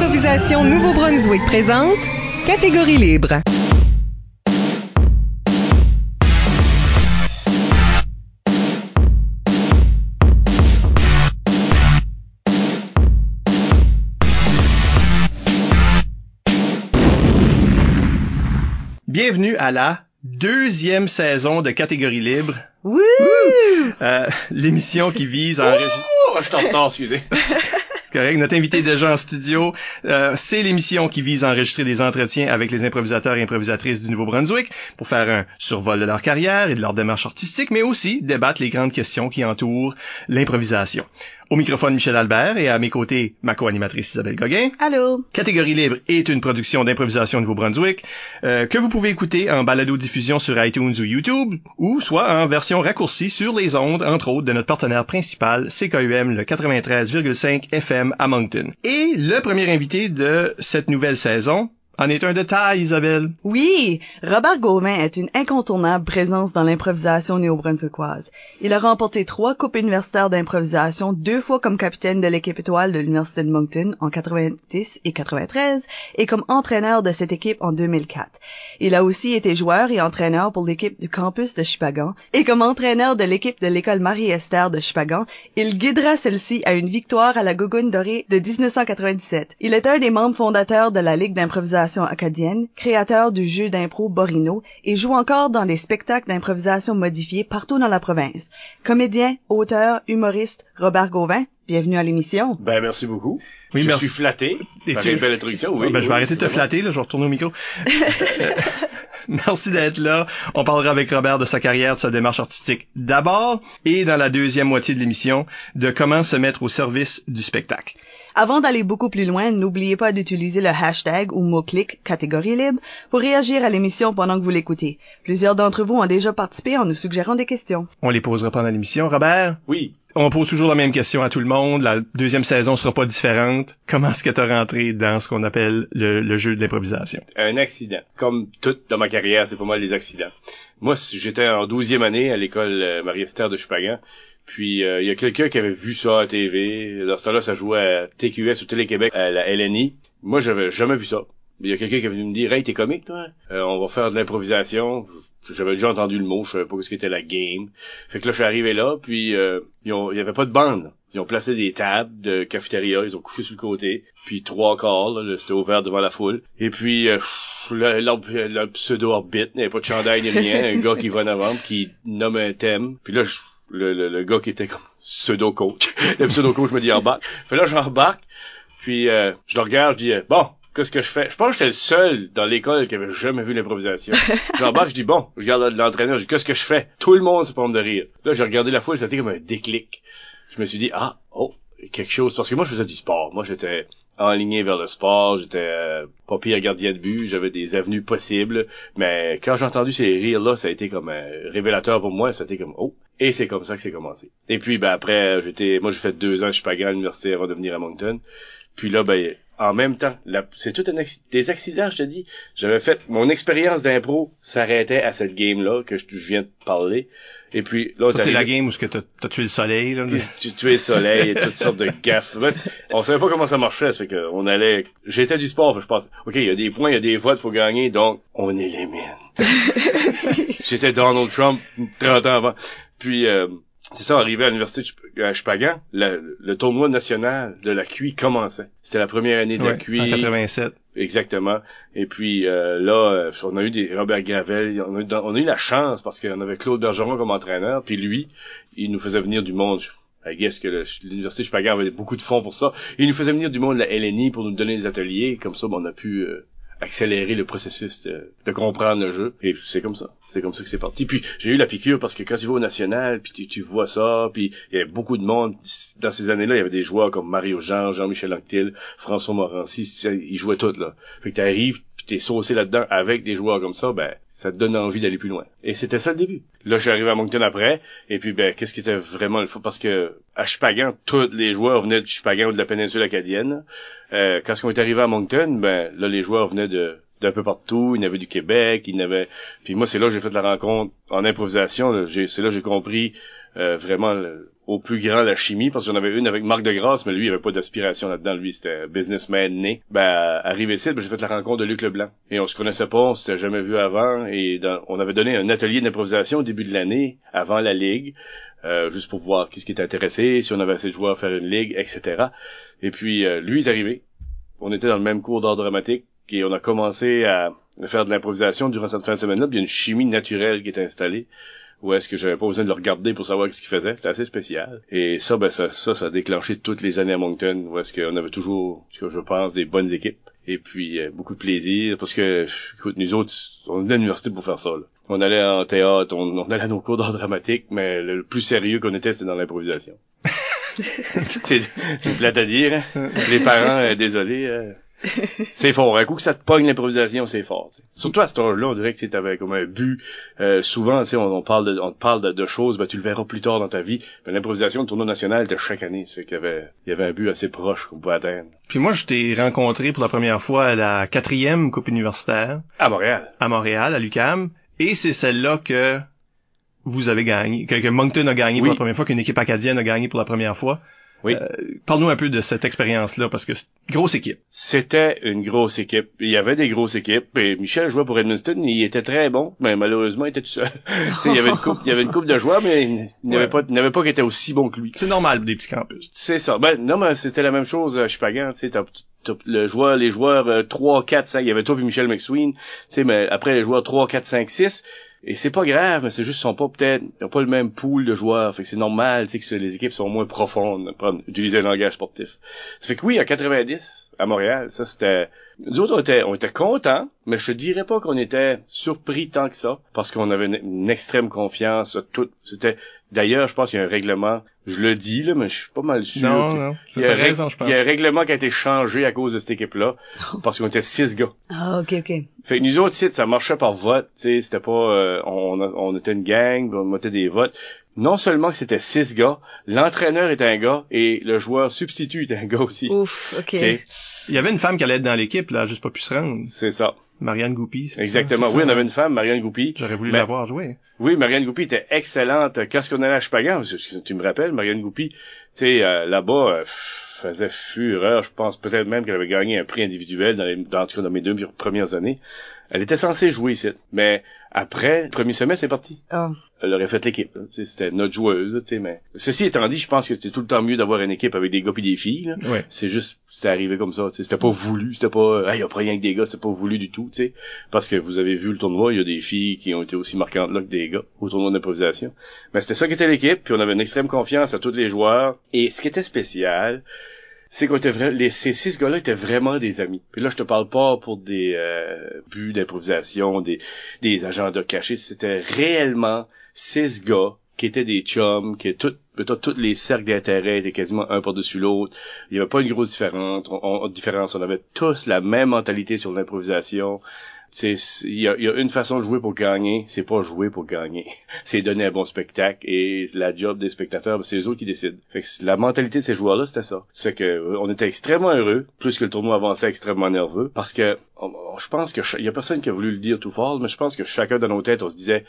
Improvisation Nouveau-Brunswick présente Catégorie libre. Bienvenue à la deuxième saison de Catégorie libre. Wouh! Euh, l'émission qui vise à. Oh, je t'entends, excusez. C'est correct. Notre invité déjà en studio, euh, c'est l'émission qui vise à enregistrer des entretiens avec les improvisateurs et improvisatrices du Nouveau-Brunswick pour faire un survol de leur carrière et de leur démarche artistique, mais aussi débattre les grandes questions qui entourent l'improvisation. Au microphone, Michel Albert et à mes côtés, ma co-animatrice Isabelle Gauguin. Allô? Catégorie libre est une production d'improvisation Nouveau-Brunswick euh, que vous pouvez écouter en balado-diffusion sur iTunes ou YouTube ou soit en version raccourcie sur les ondes, entre autres, de notre partenaire principal, CKUM, le 93,5 FM à Moncton. Et le premier invité de cette nouvelle saison, en est un détail, Isabelle. Oui! Robert Gauvin est une incontournable présence dans l'improvisation néo-brunswickoise. Il a remporté trois coupes universitaires d'improvisation, deux fois comme capitaine de l'équipe étoile de l'Université de Moncton en 90 et 93 et comme entraîneur de cette équipe en 2004. Il a aussi été joueur et entraîneur pour l'équipe du campus de Chupagan et comme entraîneur de l'équipe de l'école Marie-Esther de Chupagan, il guidera celle-ci à une victoire à la Gougoune dorée de 1997. Il est un des membres fondateurs de la Ligue d'improvisation acadienne, créateur du jeu d'impro Borino et joue encore dans les spectacles d'improvisation modifiés partout dans la province. Comédien, auteur, humoriste, Robert Gauvin, bienvenue à l'émission. Ben, merci beaucoup. Oui, je merci. suis flatté. Et par tu- une belle introduction, oui. Ah, ben, je vais oui, arrêter de te flatter, là, je vais retourner au micro. Euh, Merci d'être là. On parlera avec Robert de sa carrière, de sa démarche artistique d'abord, et dans la deuxième moitié de l'émission, de comment se mettre au service du spectacle. Avant d'aller beaucoup plus loin, n'oubliez pas d'utiliser le hashtag ou mot-clic catégorie libre pour réagir à l'émission pendant que vous l'écoutez. Plusieurs d'entre vous ont déjà participé en nous suggérant des questions. On les posera pendant l'émission. Robert, Oui. on pose toujours la même question à tout le monde. La deuxième saison sera pas différente. Comment est-ce que tu rentré dans ce qu'on appelle le, le jeu de l'improvisation? Un accident. Comme tout dans ma carrière, c'est pas mal les accidents. Moi, j'étais en douzième année à l'école euh, Marie-Esther de Chupagan. Puis, euh, il y a quelqu'un qui avait vu ça à TV. Dans ce temps-là, ça jouait à TQS ou Télé-Québec, à la LNI. Moi, j'avais jamais vu ça. Il y a quelqu'un qui est venu me dire, hey, t'es comique, toi? Euh, on va faire de l'improvisation. J'avais déjà entendu le mot, je savais pas ce qu'était la game. Fait que là, je suis arrivé là, puis euh, il y avait pas de bande. Ils ont placé des tables de cafétéria, ils ont couché sur le côté, puis trois quarts, c'était ouvert devant la foule. Et puis, euh, le, pseudo-orbite, il n'y avait pas de chandail ni rien, un gars qui va en avant, qui nomme un thème. Puis là, le, le, le gars qui était comme pseudo-coach, le pseudo-coach me dit embarque. Fait là, j'embarque, puis euh, je le regarde, je dis, euh, bon, qu'est-ce que je fais? Je pense que j'étais le seul dans l'école qui avait jamais vu l'improvisation. J'embarque, je dis, bon, je regarde l'entraîneur, je dis, qu'est-ce que je fais? Tout le monde se prend de rire. Là, j'ai regardé la foule, c'était comme un déclic. Je me suis dit, ah, oh, quelque chose. Parce que moi, je faisais du sport. Moi, j'étais enligné vers le sport, j'étais euh, pas gardien de but, j'avais des avenues possibles. Mais quand j'ai entendu ces rires-là, ça a été comme un révélateur pour moi. Ça a été comme, oh. Et c'est comme ça que c'est commencé. Et puis, ben après, j'étais, moi, j'ai fait deux ans, je suis pas à l'université avant de venir à Moncton. Puis là, ben, en même temps, la- c'est tout un des accidents, je te dis. J'avais fait mon expérience d'impro s'arrêtait à cette game-là que je, je viens de parler. Et puis là, c'est la game où ce que t'as as tué le soleil. Là. tu, tu tuais le soleil et toutes sortes de gaffes. Ben, on savait pas comment ça marchait, ça fait que on allait. J'étais du sport, je pense. Ok, il y a des points, il y a des votes, faut gagner, donc on élimine. J'étais Donald Trump 30 ans avant. Puis euh, c'est ça, arrivé à l'université de Chup- à Chupagan, le, le tournoi national de la QI commençait. C'était la première année de la QI. en 87. Exactement. Et puis euh, là, euh, on a eu des Robert Gravel, on a, eu, on a eu la chance parce qu'on avait Claude Bergeron comme entraîneur, puis lui, il nous faisait venir du monde. I guess que l'université Chupagan avait beaucoup de fonds pour ça. Il nous faisait venir du monde de la LNI pour nous donner des ateliers, comme ça, ben, on a pu euh, accélérer le processus de, de comprendre le jeu. Et c'est comme ça. C'est comme ça que c'est parti. Puis j'ai eu la piqûre parce que quand tu vas au national, puis tu, tu vois ça, puis il y avait beaucoup de monde. Dans ces années-là, il y avait des joueurs comme Mario Jean, Jean-Michel Anctil, François Morancy, ils jouaient tous là. Fait que t'arrives, puis t'es saucé là-dedans avec des joueurs comme ça, ben ça te donne envie d'aller plus loin. Et c'était ça le début. Là, je suis arrivé à Moncton après, et puis ben qu'est-ce qui était vraiment le fun parce que à Chupagan, tous les joueurs venaient de Chupagan ou de la péninsule acadienne. Euh, quand on est arrivé à Moncton, ben là les joueurs venaient de d'un peu partout. Il y en avait du Québec, il y avait. Puis moi, c'est là que j'ai fait la rencontre en improvisation. C'est là que j'ai compris euh, vraiment au plus grand la chimie, parce que j'en avais une avec Marc de Grasse, mais lui, il avait pas d'aspiration là-dedans. Lui, c'était businessman né. Ben, arrivé ici, ben, j'ai fait la rencontre de Luc Leblanc. Et on se connaissait pas, on s'était jamais vu avant. Et on avait donné un atelier d'improvisation au début de l'année, avant la ligue, euh, juste pour voir qui ce qui était intéressé, si on avait assez de joueurs à faire une ligue, etc. Et puis, euh, lui est arrivé. On était dans le même cours d'art dramatique et on a commencé à faire de l'improvisation durant cette fin de semaine-là. puis Il y a une chimie naturelle qui est installée. Où est-ce que j'avais pas besoin de le regarder pour savoir ce qu'il faisait. C'était assez spécial. Et ça, ben, ça, ça, ça a déclenché toutes les années à Moncton, où est-ce qu'on avait toujours, ce que je pense, des bonnes équipes. Et puis, euh, beaucoup de plaisir, parce que, écoute, nous autres, on venait à l'université pour faire ça, là. On allait en théâtre, on, on allait à nos cours d'art dramatique, mais le, le plus sérieux qu'on était, c'était dans l'improvisation. c'est c'est plate à dire, hein. Les parents, euh, désolé, euh, c'est fort. Un coup que ça te pogne l'improvisation, c'est fort. Surtout à cet âge-là, on dirait que tu avais comme un but. Euh, souvent, tu sais, on, on parle de, on te parle de, de choses, ben, tu le verras plus tard dans ta vie. Ben, l'improvisation, le tournoi national de chaque année, c'est qu'il y avait, il y avait un but assez proche qu'on pouvait atteindre. Puis moi, je t'ai rencontré pour la première fois à la quatrième Coupe universitaire À Montréal. à Montréal, à l'UQAM, et c'est celle-là que vous avez gagné, que, que Moncton a gagné Oui. pour la première fois, qu'une équipe acadienne a gagné pour la première fois. Oui. Euh, Parle-nous un peu de cette expérience-là, parce que c'est une grosse équipe. C'était une grosse équipe. Il y avait des grosses équipes. Et Michel jouait pour Edmundston. Il était très bon, mais malheureusement, il était tout seul. Il y avait une coupe, il y avait une coupe de joueurs, mais il n'y avait Ouais. pas, il n'y avait pas qui était aussi bon que lui. C'est normal des petits campus. C'est ça. Ben, non, mais c'était la même chose à Chupagan, tu sais, t'as, t'as le joueur, les joueurs euh, 3, 4, 5, il y avait toi puis Michel McSween, tu sais, mais après les joueurs 3, 4, 5, 6, et c'est pas grave, mais c'est juste qu'ils sont pas peut-être, ils ont pas le même pool de joueurs, fait que c'est normal, tu sais, que les équipes sont moins profondes, prendre, utiliser un langage sportif. Ça fait que oui, en 90, à Montréal, ça c'était, nous autres, on était, on était contents, mais je te dirais pas qu'on était surpris tant que ça, parce qu'on avait une, une extrême confiance, tout, c'était, d'ailleurs, je pense qu'il y a un règlement, je le dis, là, mais je suis pas mal sûr. Non, que- non. il C'est y, a raison, je pense. il y a un règlement qui a été changé à cause de cette équipe-là, parce qu'on était six gars. Ah, ok, ok. Fait que nous autres, ça marchait par vote, tu sais, c'était pas, euh, on, on était une gang, on mettait des votes. Non seulement que c'était six gars, l'entraîneur était un gars et le joueur substitut était un gars aussi. Ouf, ok. Ok, Il y avait une femme qui allait être dans l'équipe, là, juste pas pu se rendre. C'est ça. Marianne Goupy. ça, Exactement. Oui, on avait une femme, Marianne Goupy. J'aurais voulu Ben, la voir jouer. Oui, Marianne Goupy était excellente. Quand qu'on allait à Chupagan, tu me rappelles, Marianne Goupy, tu sais, euh, là-bas, euh, faisait fureur. Je pense peut-être même qu'elle avait gagné un prix individuel dans, les, dans, dans mes deux premières années. Elle était censée jouer ici. Mais après, le premier semestre, c'est parti. Ah. Elle aurait fait l'équipe. là. Tu sais, C'était notre joueuse. tu sais, mais ceci étant dit, je pense que c'était tout le temps mieux d'avoir une équipe avec des gars et des filles. Ouais. C'est juste, c'était arrivé comme ça. tu sais, C'était pas voulu. C'était pas, ah, il y a pas rien que des gars. C'était pas voulu du tout. tu sais. Parce que vous avez vu le tournoi, il y a des filles qui ont été aussi marquantes là que des gars au tournoi d'improvisation. Mais c'était ça qui était l'équipe. Puis on avait une extrême confiance à tous les joueurs. Et ce qui était spécial, c'est qu'on était les ces six gars-là étaient vraiment des amis. Puis là, je te parle pas pour des euh, buts d'improvisation, des des agendas cachés. C'était réellement six gars qui étaient des chums, qui tout, tous les cercles d'intérêt étaient quasiment un par-dessus l'autre. Il y avait pas une grosse différence. On- différence. On avait tous la même mentalité sur l'improvisation. C'est, c'est- il y a, y a une façon de jouer pour gagner, c'est pas jouer pour gagner. C'est donner un bon spectacle et la job des spectateurs, c'est eux autres qui décident. Fait que la mentalité de ces joueurs-là, c'était ça. Fait que euh, on était extrêmement heureux, plus que le tournoi avançait extrêmement nerveux, parce que on- on- je pense que il y a personne qui a voulu le dire tout fort, mais je pense que chacun dans nos têtes, on se disait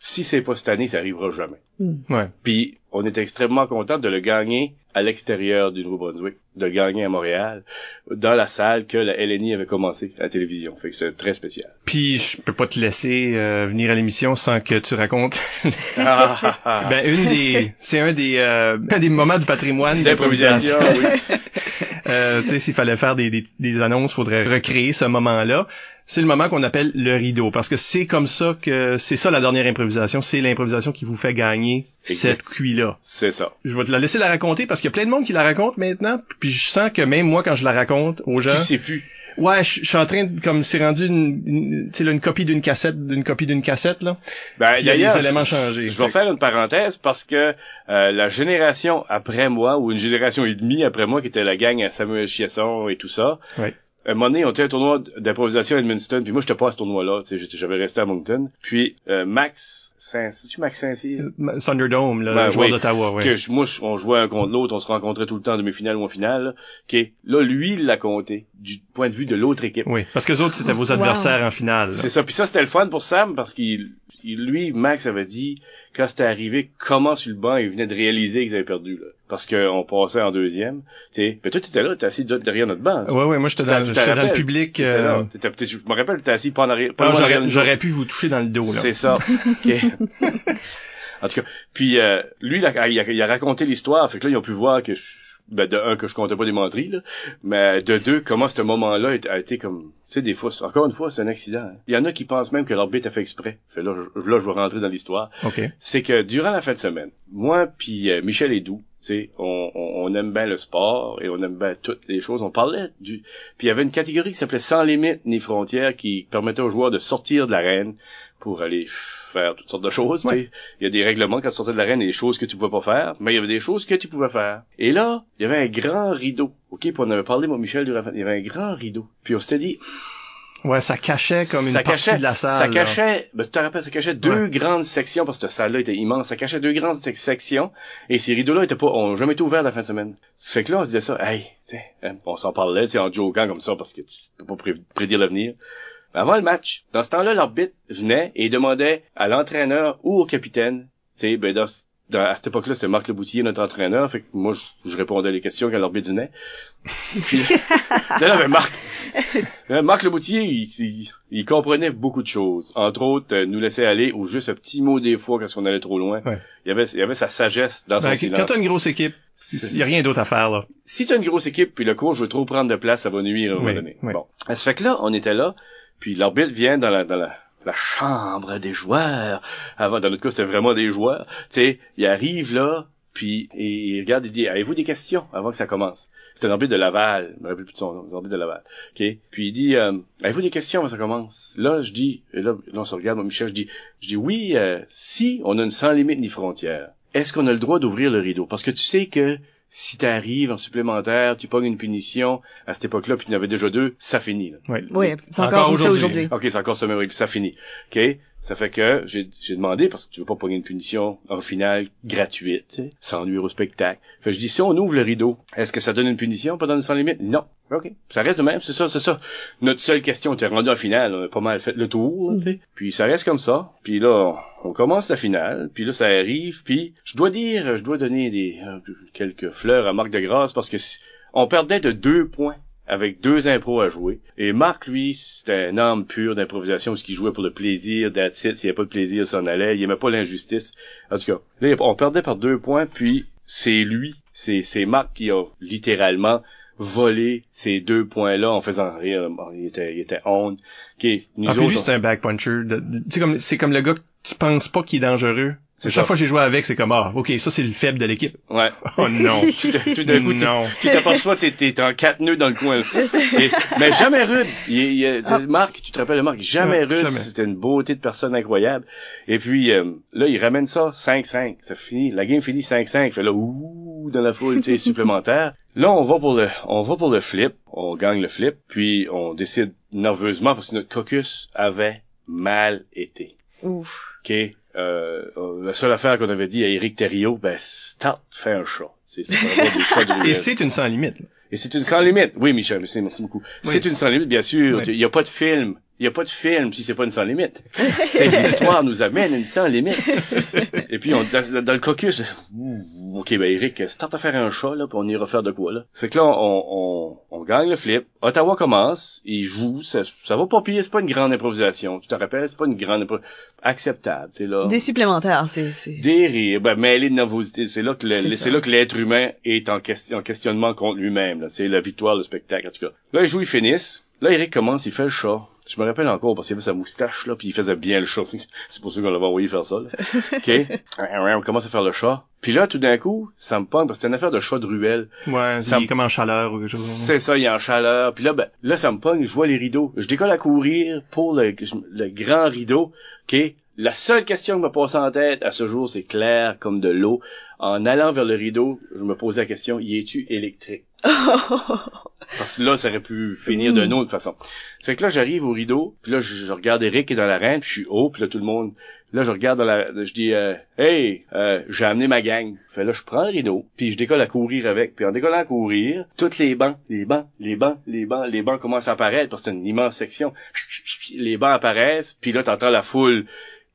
si c'est pas cette année, ça arrivera jamais. Ouais. Puis on était extrêmement content de le gagner à l'extérieur du Nouveau-Brunswick, de le gagner à Montréal, dans la salle que la LNI avait commencé à la télévision. Fait que c'est très spécial. Puis je peux pas te laisser euh, venir à l'émission sans que tu racontes. Ah, ah, ah. ben une des, c'est un des, euh, un des moments du patrimoine D'improvisation, oui. Euh, tu sais, s'il fallait faire des, des, des annonces, faudrait recréer ce moment-là. C'est le moment qu'on appelle le rideau, parce que c'est comme ça que c'est ça la dernière improvisation, c'est l'improvisation qui vous fait gagner Exact. cette cuit-là. C'est ça. Je vais te la laisser la raconter parce qu'il y a plein de monde qui la raconte maintenant, puis je sens que même moi quand je la raconte aux gens, Tu sais plus. ouais, je je suis en train de comme c'est rendu une, une, tu sais, là, une copie d'une cassette, d'une copie d'une cassette là. Ben, il y a des éléments changés. Je vais faire une parenthèse parce que euh, la génération après moi, ou une génération et demie après moi, qui était la gang à Samuel Chiasson et tout ça, Ouais. Un moment donné, on était un tournoi d'improvisation à Edmundston, puis moi, j'étais pas à ce tournoi-là, tu sais, j'avais resté à Moncton. Puis, euh, Max, Saint- c'est-tu Max Saint-Cyr? Euh, Thunderdome, là, Ben, le joueur oui. d'Ottawa, ouais. que je- moi, on jouait un contre l'autre, on se rencontrait tout le temps en demi-finale ou en finale. Là, OK. là lui, il l'a compté du point de vue de l'autre équipe. Oui, parce que les autres, c'était vos adversaires en finale. C'est ça. Puis ça, c'était le fun pour Sam parce qu'il, il- lui, Max avait dit quand c'était arrivé, comment sur le banc, il venait de réaliser qu'ils avaient perdu là, parce qu'on passait en deuxième. Tu sais, mais toi, t'étais là, t'es assis de- derrière notre banc. Ouais, ouais, moi, j'étais dans, dans le public. Euh. T'étais- je me rappelle, t'étais assis pas en arrière. J'aurais, pu vous toucher dans le dos, là. c'est ça. En tout cas, puis euh, lui, il a, il a- il a raconté l'histoire, fait que là, ils ont pu voir que, je, ben, de un, que je comptais pas des menteries, là, mais de deux, comment ce moment-là a été comme, tu sais, des fois, encore une fois, c'est un accident. hein. Il y en a qui pensent même que l'arbitre a fait exprès. Fait là, je, là, je vais rentrer dans l'histoire. C'est que durant la fin de semaine, moi puis euh, Michel Edoux, tu sais, on, on, on aime bien le sport et on aime bien toutes les choses. On parlait du... Puis il y avait une catégorie qui s'appelait Sans limites ni frontières qui permettait aux joueurs de sortir de l'arène pour aller faire toutes sortes de choses. Il y a des règlements quand tu sortais de l'arène, des choses que tu pouvais pas faire, mais il y avait des choses que tu pouvais faire. Et là, il y avait un grand rideau. OK, puis on avait parlé, moi, Michel, durant il y avait un grand rideau. Puis on s'était dit, Ouais, ça cachait comme une ça partie cachait, de la salle. Ça cachait, ben, tu te rappelles, ça cachait deux grandes sections parce que cette salle-là était immense. Ça cachait deux grandes sec- sections et ces rideaux-là étaient pas, ont jamais été ouverts la fin de semaine. Ça fait que là, on se disait ça, hey, hein, on s'en parlait, tu sais, en jokant comme ça parce que tu peux pas pré- prédire l'avenir. Mais Avant le match, dans ce temps-là, l'arbitre venait et demandait à l'entraîneur ou au capitaine, tu sais, ben, dans, ce- dans- à cette époque-là, c'était Marc Leboutier, notre entraîneur, fait que moi, je, je répondais à les questions quand l'arbitre venait. Puis, non, mais Marc, euh, Marc Leboutier, il, il, il comprenait beaucoup de choses. Entre autres, euh, nous laisser aller ou juste un petit mot des fois quand on allait trop loin. Ouais. Il y avait, il y avait sa sagesse dans son Ben, silence. quand t'as une grosse équipe, il y a rien d'autre à faire, là. Si t'as une grosse équipe puis le coach veut trop prendre de place, ça va nuire à un moment donné. oui. Bon. Ça fait que là, on était là, puis l'arbitre vient dans la, chambre des joueurs. Avant, dans notre cas, c'était vraiment des joueurs. Tu sais, il arrive là, puis il regarde, il dit, avez-vous des questions avant que ça commence? C'était un arbitre de Laval, je me rappelle plus de son nom, c'est un de Laval. OK? Puis il dit, euh, avez-vous des questions avant que ça commence? Là, je dis, et là, là on se regarde, moi, Michel, je dis, je dis, oui, euh, si on a une sans limite ni frontière, est-ce qu'on a le droit d'ouvrir le rideau? Parce que tu sais que si t'arrives en supplémentaire, tu pognes une punition, à cette époque-là, puis tu en avais déjà deux, ça finit. Là. Ouais. Oui, c'est encore, Encore aujourd'hui. aujourd'hui. OK, c'est encore ça, mais ça finit. OK? Ça fait que j'ai demandé, parce que tu veux pas pogner une punition en finale gratuite, sans nuire au spectacle. Fait que je dis, si on ouvre le rideau, est-ce que ça donne une punition, pas donne sans limite? Non. OK. Ça reste de même, c'est ça, c'est ça. Notre seule question était rendue en finale, on a pas mal fait le tour, tu sais. Puis ça reste comme ça. Puis là, on commence la finale, puis là, ça arrive, puis je dois dire, je dois donner des euh, quelques fleurs à Marc de Grâce, parce que si- on perdait de deux points avec deux impros à jouer. Et Marc, lui, c'était un âme pure d'improvisation, ce qu'il jouait pour le plaisir, that's it. S'il n'y avait pas de plaisir, il s'en allait. Il aimait pas l'injustice. En tout cas, là, on perdait par deux points, puis c'est lui, c'est Marc qui a littéralement volé ces deux points-là en faisant rire. Bon, Il était, il était honte. OK, nous Ah, puis lui, autres, c'est un back puncher. de- de- Tu sais, comme, c'est comme le gars que tu penses pas qu'il est dangereux. C'est Chaque ça. fois que j'ai joué avec, c'est comme, ah, ok, ça, c'est le faible de l'équipe. Ouais. Oh non. Tout, d'un- tout d'un coup, tu- non. tu t'aperçois, t'es, t'es en quatre nœuds dans le coin. là. Et- mais jamais rude. Il, il- Ah. Marc, tu te rappelles de Marc, jamais rude. jamais. C'était une beauté de personne incroyable. Et puis, euh, là, il ramène ça 5-5. Ça finit. La game finit 5-5. Fait là, ouh, dans la foule, tu sais, supplémentaire. Là, on va pour le, on va pour le flip. On gagne le flip. Puis, on décide nerveusement parce que notre caucus avait mal été. Ouf. OK? Euh, euh, la seule affaire qu'on avait dit à Eric Thériault, ben, start, fais un chat. C'est c'est pas avoir des chats de Et c'est une sans limite. Et c'est une sans limite. Oui, Michel, merci, merci beaucoup. C'est une sans limite, bien sûr. Oui. Il n'y a pas de film. Il n'y a pas de film si c'est pas une sans limite. c'est l'histoire nous amène une sans limite. Et puis, on, dans, dans le caucus, OK, ben, Eric, start à faire un chat, là, puis on ira faire de quoi, là. C'est que là, on, on, on gagne le flip. Ottawa commence, il joue, ça, ça va pas pire, c'est pas une grande improvisation. Tu te rappelles, c'est pas une grande improvisation. Acceptable, c'est là. Des supplémentaires, c'est, c'est... Des rires, ben, mêlés de nervosité. C'est là que le- C'est c'est là que l'être humain est en, question, en questionnement contre lui-même. là. C'est la victoire, le spectacle, en tout cas. Là, ils jouent, ils finissent. Là, Eric commence, il fait le chat. Je me rappelle encore parce qu'il avait sa moustache, là, puis il faisait bien le chat. C'est pour ça qu'on l'avait envoyé faire ça, là. OK? on commence à faire le chat. Puis là, tout d'un coup, ça me pogne parce que c'était une affaire de chat de ruelle. Ouais, Ça- il est comme en chaleur ou quelque chose. C'est ça, il est en chaleur. Puis là, ben, là, ça me pogne, je vois les rideaux. Je décolle à courir pour le, le grand rideau. OK? la seule question qui me passe en tête à ce jour, c'est clair comme de l'eau. En allant vers le rideau, je me posais la question, y es-tu électrique? Parce que là, ça aurait pu finir d'une autre façon. Fait que là, j'arrive au rideau, puis là, je, je regarde Eric qui est dans l'arène, puis je suis haut, puis là, tout le monde... Là, je regarde dans la... Je dis, euh, hey, euh, j'ai amené ma gang. Fait là, je prends le rideau, puis je décolle à courir avec. Puis en décollant à courir, toutes les bancs, les bancs, les bancs, les bancs, les bancs commencent à apparaître, parce que c'est une immense section. Les bancs apparaissent, puis là, t'entends la foule.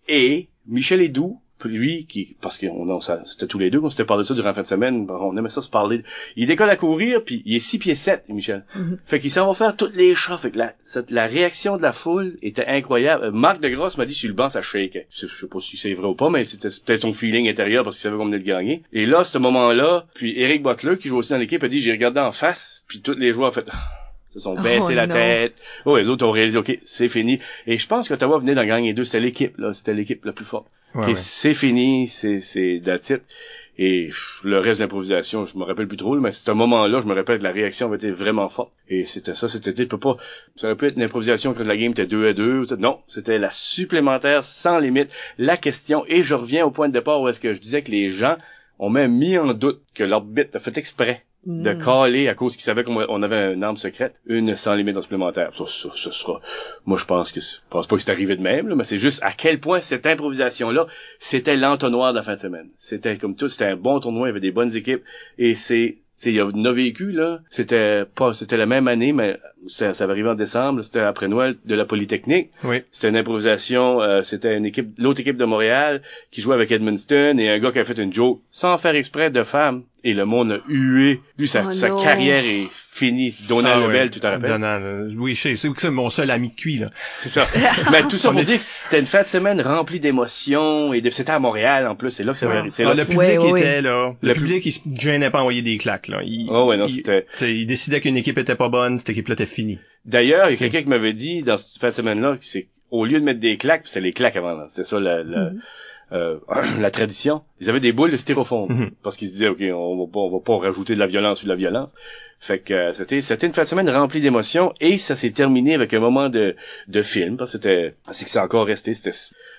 Et Michel Edoux, lui qui parce que on, ça, c'était tous les deux qu'on s'était parlé de ça durant la fin de semaine on aimait ça se parler il décolle à courir puis il est 6 pieds 7 Michel fait qu'il s'en va faire toutes les chats fait que la, cette- la réaction de la foule était incroyable Euh, Marc de Grosse m'a dit sur le banc ça shake je sais pas si c'est vrai ou pas mais c'était peut-être son feeling intérieur parce qu'il savait qu'on venait de gagner et là à ce moment là puis Eric Butler qui joue aussi dans l'équipe a dit j'ai regardé en face puis tous les joueurs ont fait se sont Oh, baissés la non. tête. Oh, les autres ont réalisé, OK, c'est fini. Et je pense qu'Ottawa venait d'en gagner deux. C'était l'équipe, là. C'était l'équipe la plus forte. Ouais, c'est fini, c'est, c'est. Et pff, le reste de l'improvisation, je me rappelle plus trop, mais c'est un moment-là, je me rappelle que la réaction avait été vraiment forte. Et c'était ça, c'était, tu peux pas, ça aurait pu être une improvisation quand la game était 2 à 2. Non, c'était la supplémentaire sans limite. La question, et je reviens au point de départ où est-ce que je disais que les gens ont même mis en doute que l'arbitre a fait exprès de Mm. caler à cause qu'il savait qu'on on avait une arme secrète, une sans limite en supplémentaire. Ça, ça, ça sera, moi je pense que, c'est- je pense pas que c'est arrivé de même, là, mais c'est juste à quel point cette improvisation-là, c'était l'entonnoir de la fin de semaine. C'était comme tout, c'était un bon tournoi, il y avait des bonnes équipes, et c'est, il y a vécu, là, c'était pas, c'était la même année, mais ça, ça va arriver en décembre, c'était après Noël, de la Polytechnique. Oui. C'était une improvisation, euh, c'était une équipe, l'autre équipe de Montréal qui jouait avec Edmundston et un gars qui a fait une joke sans faire exprès de femme et le monde a hué. Lui, sa, Oh sa carrière est finie. Donald Ah, ouais. Tu te rappelles? Donald, euh, oui, je sais, c'est c'est mon seul ami de cuit, là. C'est ça. Mais tout ça On pour dire que c'était une fin de semaine remplie d'émotions et de, c'était à Montréal en plus, c'est là que ça va c'est Ah, le public Ouais, ouais, ouais. était là. Le, Le public, il se gênait pas à envoyer des claques, là. Il, Oh, ouais, non, il- c'était- sais, il décidait qu'une équipe était pas bonne, cette équipe-là était finie. D'ailleurs, il y a quelqu'un qui m'avait dit dans cette fin de semaine-là que c'est au lieu de mettre des claques, c'est les claques avant, là. C'était ça la, la, euh, la tradition. Ils avaient des boules de styrofoam. Mhm. Parce qu'ils se disaient, OK, on va pas, on va pas rajouter de la violence sur de la violence. Fait que euh, c'était, c'était une fin de semaine remplie d'émotions et ça s'est terminé avec un moment de, de film. Parce que c'était, c'est que c'est encore resté. C'était,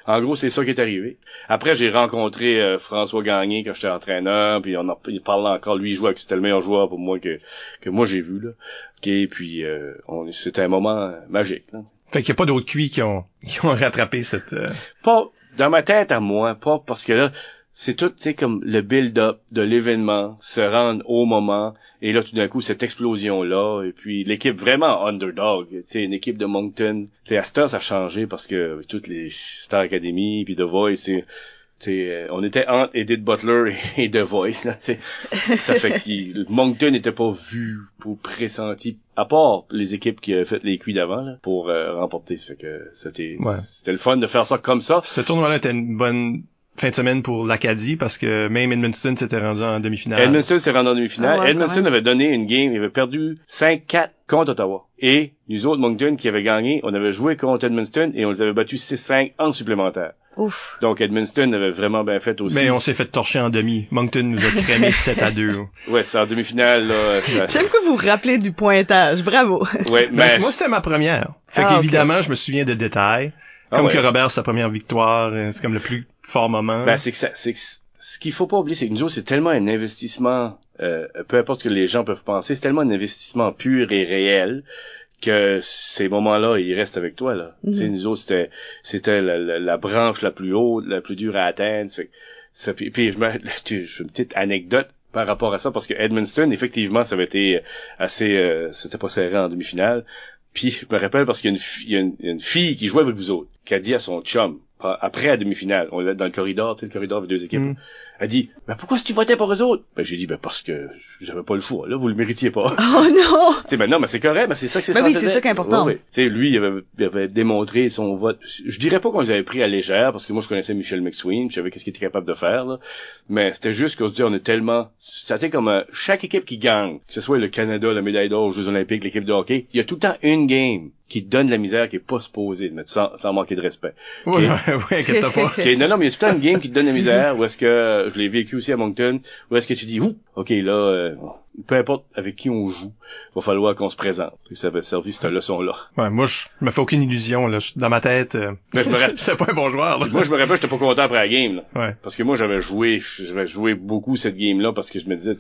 en gros, c'est ça qui est arrivé. Après, j'ai rencontré euh, François Gagné quand j'étais entraîneur, puis on en, il parlait encore, lui, il jouait, que c'était le meilleur joueur pour moi que, que moi j'ai vu, là. OK, puis euh, c'était un moment magique, là. Fait qu'il y a pas d'autres cuits qui ont, qui ont rattrapé cette, euh, pas dans ma tête à moi, pas parce que là, c'est tout, tu sais, comme le build-up de l'événement, se rendre au moment, et là, tout d'un coup, cette explosion-là, et puis l'équipe vraiment underdog, tu sais, une équipe de Moncton, tu à ça a changé parce que avec toutes les Star Academy, puis The Voice, euh, on était entre Edith Butler et, et The Voice, là, tu sais. Ça fait que Moncton n'était pas vu pour pressenti, à part les équipes qui avaient fait les cuits d'avant, là, pour euh, remporter. Ça fait que c'était, Ouais. c'était le fun de faire ça comme ça. Ce tournoi-là était une bonne fin de semaine pour l'Acadie parce que même Edmundston s'était rendu en demi-finale. Edmundston s'est rendu en demi-finale. Ah ouais, Edmundston avait donné une game, il avait perdu 5-4 contre Ottawa. Et nous autres, Moncton, qui avait gagné, on avait joué contre Edmundston et on les avait battus 6-5 en supplémentaire. Ouf. Donc Edmundston avait vraiment bien fait aussi. Mais on s'est fait torcher en demi. Moncton nous a crémé 7 à 2. Ouais, c'est en demi-finale, là. J'aime que vous vous rappelez du pointage. Bravo. Ouais, Ben, mais... moi, c'était ma première. Fait Ah, qu'évidemment, je me souviens de détails. Ah Comme ouais. que Robert, sa première victoire, euh, c'est comme le plus fort moment. Ben, c'est que ça, c'est que ce qu'il faut pas oublier, c'est que nous autres, c'est tellement un investissement, euh, peu importe ce que les gens peuvent penser, c'est tellement un investissement pur et réel que ces moments-là, ils restent avec toi, là. Mhm. Tu sais, nous autres, c'était, c'était la, la- la branche la plus haute, la plus dure à atteindre. Ça fait que ça, puis, puis je me, une petite anecdote par rapport à ça, parce que Edmundston, effectivement, ça avait été assez, euh, c'était pas serré en demi-finale. Puis je me rappelle parce qu'il y y a une, fille qui jouait avec vous autres, qui a dit à son chum, après la demi-finale, on dans le corridor, tu sais, le corridor avec deux équipes, Mm. elle dit, ben pourquoi est-ce que tu votais pour eux autres? Ben j'ai dit, ben parce que j'avais pas le choix, là, vous le méritiez pas. Oh non! tu sais, ben non, mais c'est correct, mais c'est ça que c'est Ben oui, c'est ça qui est important. Ouais, ouais. Tu sais, lui, il avait, il avait démontré son vote. Je dirais pas qu'on les avait pris à légère, parce que moi, je connaissais Michel McSween, je savais qu'est-ce qu'il était capable de faire, là. Mais c'était juste qu'on se dit, on est tellement, c'était comme euh, chaque équipe qui gagne, que ce soit le Canada, la médaille d'or aux Jeux Olympiques, l'équipe de hockey, il y a tout le temps une game qui donne la misère qui est pas supposée de mettre sans, sans manquer de respect. Ouais, ouais, ouais, inquiète-toi pas. Ok, non, non, mais il y a tout le temps une game qui te donne la misère, où est-ce que, je l'ai vécu aussi à Moncton, où est-ce que tu dis, ouh, ok, là, euh, peu importe avec qui on joue, va falloir qu'on se présente. Et ça va servir cette leçon-là. Ouais, moi, je me fais aucune illusion, là. Dans ma tête, euh, Mais je me rappelle- j'étais pas un bon joueur, là. Moi, je me rappelle, j'étais pas content après la game, là. Ouais. Parce que moi, j'avais joué, j'avais joué beaucoup cette game-là parce que je me disais,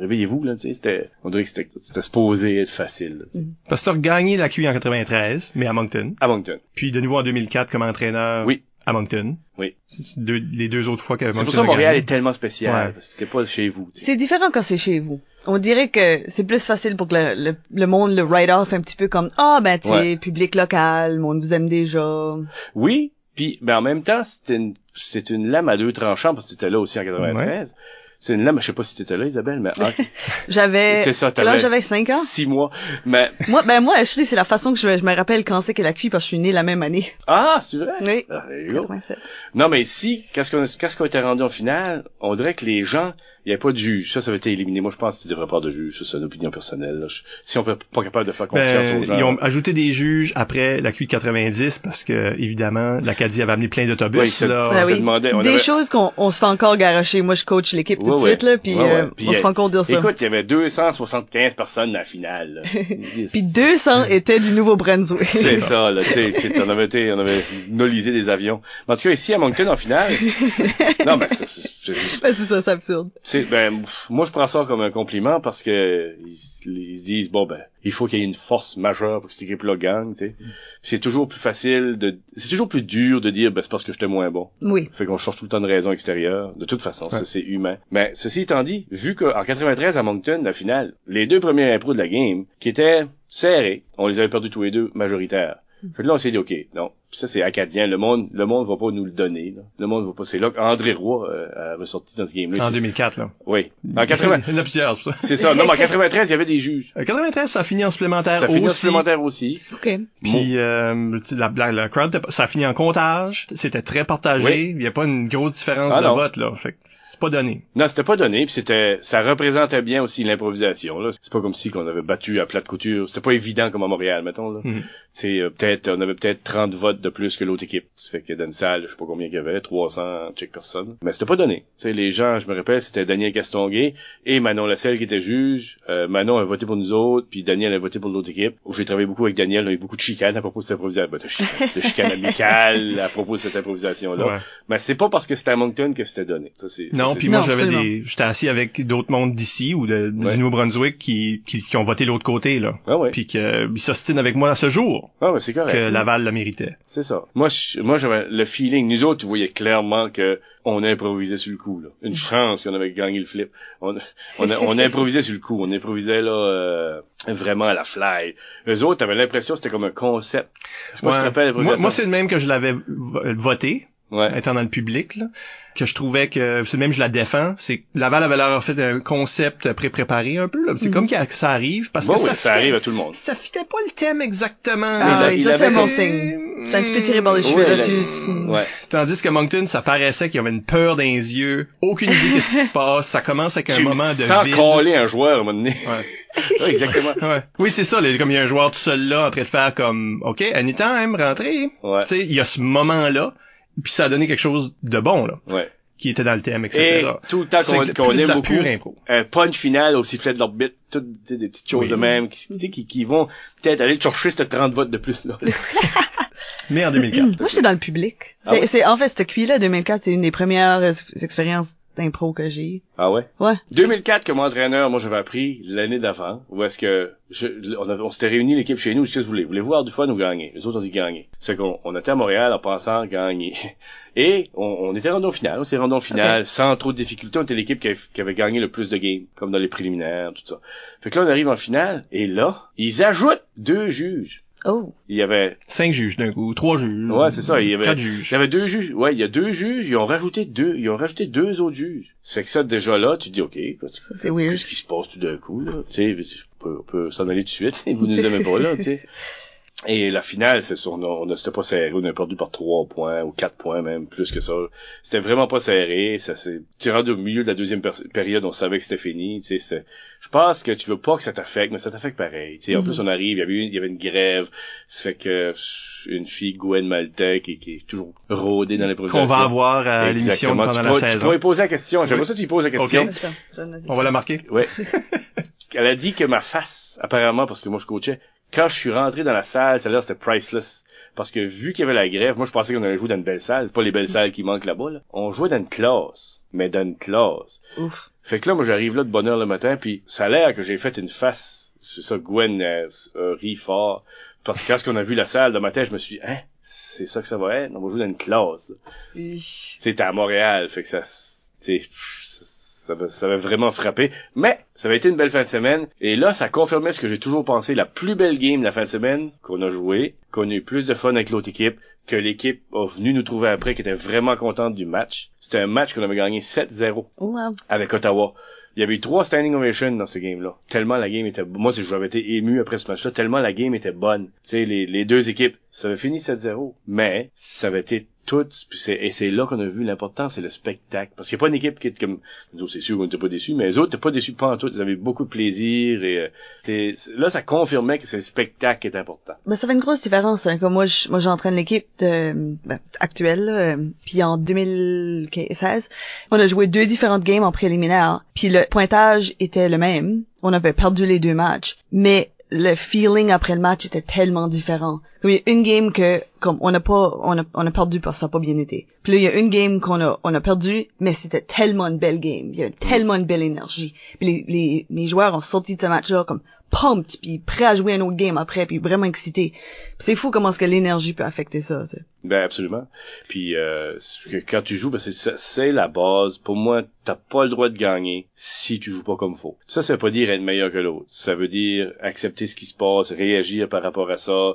réveillez-vous, là, tu sais, c'était, on dirait que c'était, c'était supposé être facile, là, tu sais. Parce que t'as regagné la QI en 93, mais à Moncton. À Moncton. Puis de nouveau en 2004 comme entraîneur Oui. à Moncton. Oui. C'est deux- les deux autres fois C'est Moncton pour ça que Montréal est tellement spécial. Ouais. parce que C'était pas chez vous. C'est différent quand c'est chez vous. On dirait que c'est plus facile pour que le, le, le monde le write off un petit peu comme ah ben tu sais Ouais. public local, le monde vous aime déjà. Oui, puis mais en même temps, c'est une c'est une lame à deux tranchants parce que t'étais là aussi en 93. C'est une lame, je sais pas si t'étais là Isabelle, mais J'avais C'est ça, t'avais- j'avais? 5 ans? six mois. Mais Moi ben moi Ashley c'est la façon que je, me- je me rappelle quand c'est qu'elle a cuit parce que je suis née la même année. ah, c'est vrai? Oui. Ah, there you go. 87. Non, mais ici, qu'est-ce qu'on qu'est-ce qu'on était rendu en finale, on dirait que les gens, il n'y avait pas de juge. Ça, ça avait été éliminé. Moi, je pense qu'il devrait pas avoir de juge. Ça, c'est une opinion personnelle. là. Je- si on peut pas capable de faire confiance Ben, aux gens. ils ont ajouté des juges après la de 90 parce que, évidemment, l'Acadie avait amené plein d'autobus, Oui, là. Ben se oui. demandait- on Des avait- choses qu'on on se fait encore garocher. Moi je coach l'équipe tout de suite là puis euh, Puis, on se fait encore dire ça. Écoute, il y avait 275 personnes à la finale. là. Puis 200 étaient du Nouveau-Brunswick. C'est ça, là, tu sais, tu sais, on avait été, on avait nolisé des avions. Mais en tout cas, ici, à Moncton, en finale, non, ben, c'est, c'est- c'est juste- Ben, c'est ça, c'est absurde. C'est, ben, pff, moi, je prends ça comme un compliment parce que ils, se- ils se disent, bon, ben, il faut qu'il y ait une force majeure pour que cette équipe-là gagne, tu sais. C'est toujours plus facile de, c'est toujours plus dur de dire, ben, c'est parce que j'étais moins bon. Oui. Fait qu'on cherche tout le temps de raisons extérieures. De toute façon, ça, c'est humain. Mais, ceci étant dit, vu qu'en 93, à Moncton, la finale, les deux premiers impros de la game, qui étaient serrés, on les avait perdus tous les deux majoritaires. Fait que là, on s'est dit, OK, non, ça, c'est acadien. Le monde, le monde va pas nous le donner, là. Le monde va pas, c'est là qu'André Roy, euh, avait sorti dans ce game-là. En C'est- 2004, là. Oui. En 80, Il y en a plusieurs, c'est ça. c'est ça. Non, mais en 93, il y avait des juges. Euh, 93, ça a fini en supplémentaire Ça finit en aussi. supplémentaire aussi. OK. Puis euh, tu sais, la, la, la crowd, ça a fini en comptage. C'était très partagé. Oui. Il n'y a pas une grosse différence Ah de non. vote, là. Fait que c'est pas donné. Non, c'était pas donné, puis c'était, ça représentait bien aussi l'improvisation. Là, c'est pas comme si qu'on avait battu à plate couture. C'était pas évident comme à Montréal, mettons. Là, c'est euh, peut-être, on avait peut-être 30 votes de plus que l'autre équipe. Ça fait que dans une salle, je sais pas combien il y avait, 300 check personnes. Mais c'était pas donné. Tu sais, les gens, je me rappelle, c'était Daniel Castonguay et Manon Lasselle qui était juge. Euh, Manon a voté pour nous autres, puis Daniel a voté pour l'autre équipe. Où j'ai travaillé beaucoup avec Daniel, on a eu beaucoup de chicanes à propos de cette improvisation. Ben, de chicanes, de chicanes amicales à propos de cette improvisation-là. Ouais. Mais c'est pas parce que c'était à Moncton que c'était donné. Ça, c'est, ça, Non, puis moi j'avais des, j'étais assis avec d'autres mondes d'ici ou de, Ouais. du Nouveau-Brunswick qui, qui, qui ont voté l'autre côté là, Ouais, ouais. puis que ils s'ostinent avec moi à ce jour Ah ouais, c'est correct. que Laval la méritait. C'est ça. Moi, je- moi, j'avais le feeling. Nous autres, tu voyais clairement que on improvisait sur le coup. Là. Une chance qu'on avait gagné le flip. On, on, a- on improvisait sur le coup. On improvisait là euh, vraiment à la fly. Eux autres, t'avais l'impression que c'était comme un concept. Je sais pas si tu te rappelles moi, moi c'est le même que je l'avais vo- voté Ouais. étant dans le public là, que je trouvais que même je la défends, c'est que Laval avait leur fait un concept pré-préparé un peu là, c'est comme que ça arrive parce Bon, que oui, ça, ça fitait- arrive à tout le monde. ça fitait pas le thème exactement. Ah oui, ça c'est mon signe. C'est un petit peu tiré par les cheveux Ouais, là-dessus. Ouais. Tandis que Moncton, ça paraissait qu'il y avait une peur dans les yeux, aucune idée de ce qui se passe, ça commence avec un Tu moment de vide. caler un joueur à un moment donné. Ouais. Ouais, exactement. Ouais. Oui, c'est ça, là, comme il y a un joueur tout seul là en train de faire comme OK, anytime, rentrez. Ouais. Tu sais, il y a ce moment-là, puis ça a donné quelque chose de bon là, Ouais. qui était dans le thème, etc. Et tout le temps qu'on plus de aime la beaucoup. pure impro. un punch final au sifflet de l'orbite, toutes tu sais, des petites choses Oui. de même qui, tu sais, qui, qui vont peut-être aller chercher ce 30 votes de plus là. Mais en 2004. Moi, j'étais dans le public. Ah C'est, ouais? en fait, cette QI-là, 2004, c'est une des premières expériences d'impro que j'ai. Ah ouais? Ouais. 2004 comme entraîneur, moi j'avais appris l'année d'avant, où est-ce que je, on, avait- on s'était réunis l'équipe chez nous, qu'est-ce que vous voulez? Vous voulez voir du fun ou gagner? Les autres ont dit gagner. C'est qu'on on était à Montréal en pensant gagner. Et on, on était rendu en finale, on s'est rendu en finale sans trop de difficultés, on était l'équipe qui avait, qui avait gagné le plus de games, comme dans les préliminaires, tout ça. Fait que là on arrive en finale, et là, ils ajoutent deux juges. Oh. Il y avait Cinq juges d'un coup, trois juges. Ouais, c'est ça, il y avait- quatre Il juges. y avait deux juges. Ouais, il y a deux juges. Ils ont rajouté deux. Ils ont rajouté deux autres juges. Ça fait que ça, déjà là, tu te dis, OK, quoi, Ça, c'est weird. qu'est-ce qui se passe tout d'un coup, là? Tu sais, on peut, on peut s'en aller tout de suite. Vous nous aimez pas là, tu sais. Et la finale, c'est sur, on, on c'était pas serré, on a perdu par trois points ou quatre points même, plus que ça. C'était vraiment pas serré. Ça s'est tiré au milieu de la deuxième période, on savait que c'était fini. Tu sais, je pense que tu veux pas que ça t'affecte, mais ça t'affecte pareil. Tu sais, en Mhm. plus on arrive, il y avait une, il y avait une grève, ça fait que une fille Gwen Maltais qui, qui est toujours rodée dans les Qu'on va avoir à l'émission pendant tu la pourrais, tu saison. pourrais poser la question. J'aimerais Oui. ça que tu lui poses la question. Ok. Attends, je vais noter On va la marquer. Ouais. Elle a dit que ma face, apparemment, parce que moi je coachais, quand je suis rentré dans la salle, celle-là c'était priceless. Parce que vu qu'il y avait la grève, moi je pensais qu'on allait jouer dans une belle salle. C'est pas les belles salles qui manquent là-bas, là. On jouait dans une classe. Mais dans une classe. Ouf. Fait que là, moi j'arrive là de bonne heure le matin, puis ça a l'air que j'ai fait une face. C'est ça, Gwen euh, euh, rit fort. Parce que quand on a vu la salle de matin, je me suis dit, hein, c'est ça que ça va être? On va jouer dans une classe. Oui. C'était à Montréal, fait que ça, s- tu sais, pff, ça, ça, avait vraiment frappé. Mais ça avait été une belle fin de semaine. Et là, ça confirmait ce que j'ai toujours pensé, la plus belle game de la fin de semaine qu'on a joué, qu'on a eu plus de fun avec l'autre équipe, que l'équipe a venu nous trouver après, qui était vraiment contente du match. C'était un match qu'on avait gagné 7-0 Wow. avec Ottawa. Il y avait eu trois standing ovations dans ce game-là. Tellement la game était, moi, j'avais été ému après ce match-là, tellement la game était bonne. Tu sais, les, les deux équipes, ça avait fini 7-0, mais ça avait été tout, et c'est là qu'on a vu l'important, c'est le spectacle. Parce qu'il n'y a pas une équipe qui est comme, nous c'est sûr qu'on n'était pas déçus, mais les autres n'étaient pas déçus pas en tout, ils avaient beaucoup de plaisir, et euh, là, ça confirmait que c'est le spectacle qui est important. Ben, ça fait une grosse différence. Hein. Comme moi, je, moi, j'entraîne l'équipe de, ben, actuelle. euh, puis en 2016, on a joué deux différentes games en préliminaire. Puis le pointage était le même. On avait perdu les deux matchs. Mais le feeling après le match était tellement différent. Comme il y a une game que, comme on n'a pas, on a, on a perdu parce que ça n'a pas bien été. Puis là, il y a une game qu'on a, on a perdu, mais c'était tellement une belle game. Il y a tellement une belle énergie. Puis les, les, mes joueurs ont sorti de ce match-là comme pumped, puis prêts à jouer un autre game après, puis vraiment excités. Puis c'est fou comment est-ce que l'énergie peut affecter ça. tu sais. Ben absolument. Puis euh, quand tu joues, ben c'est la base. Pour moi, t'as pas le droit de gagner si tu joues pas comme faut. Ça, ça veut pas dire être meilleur que l'autre. Ça veut dire accepter ce qui se passe, réagir par rapport à ça,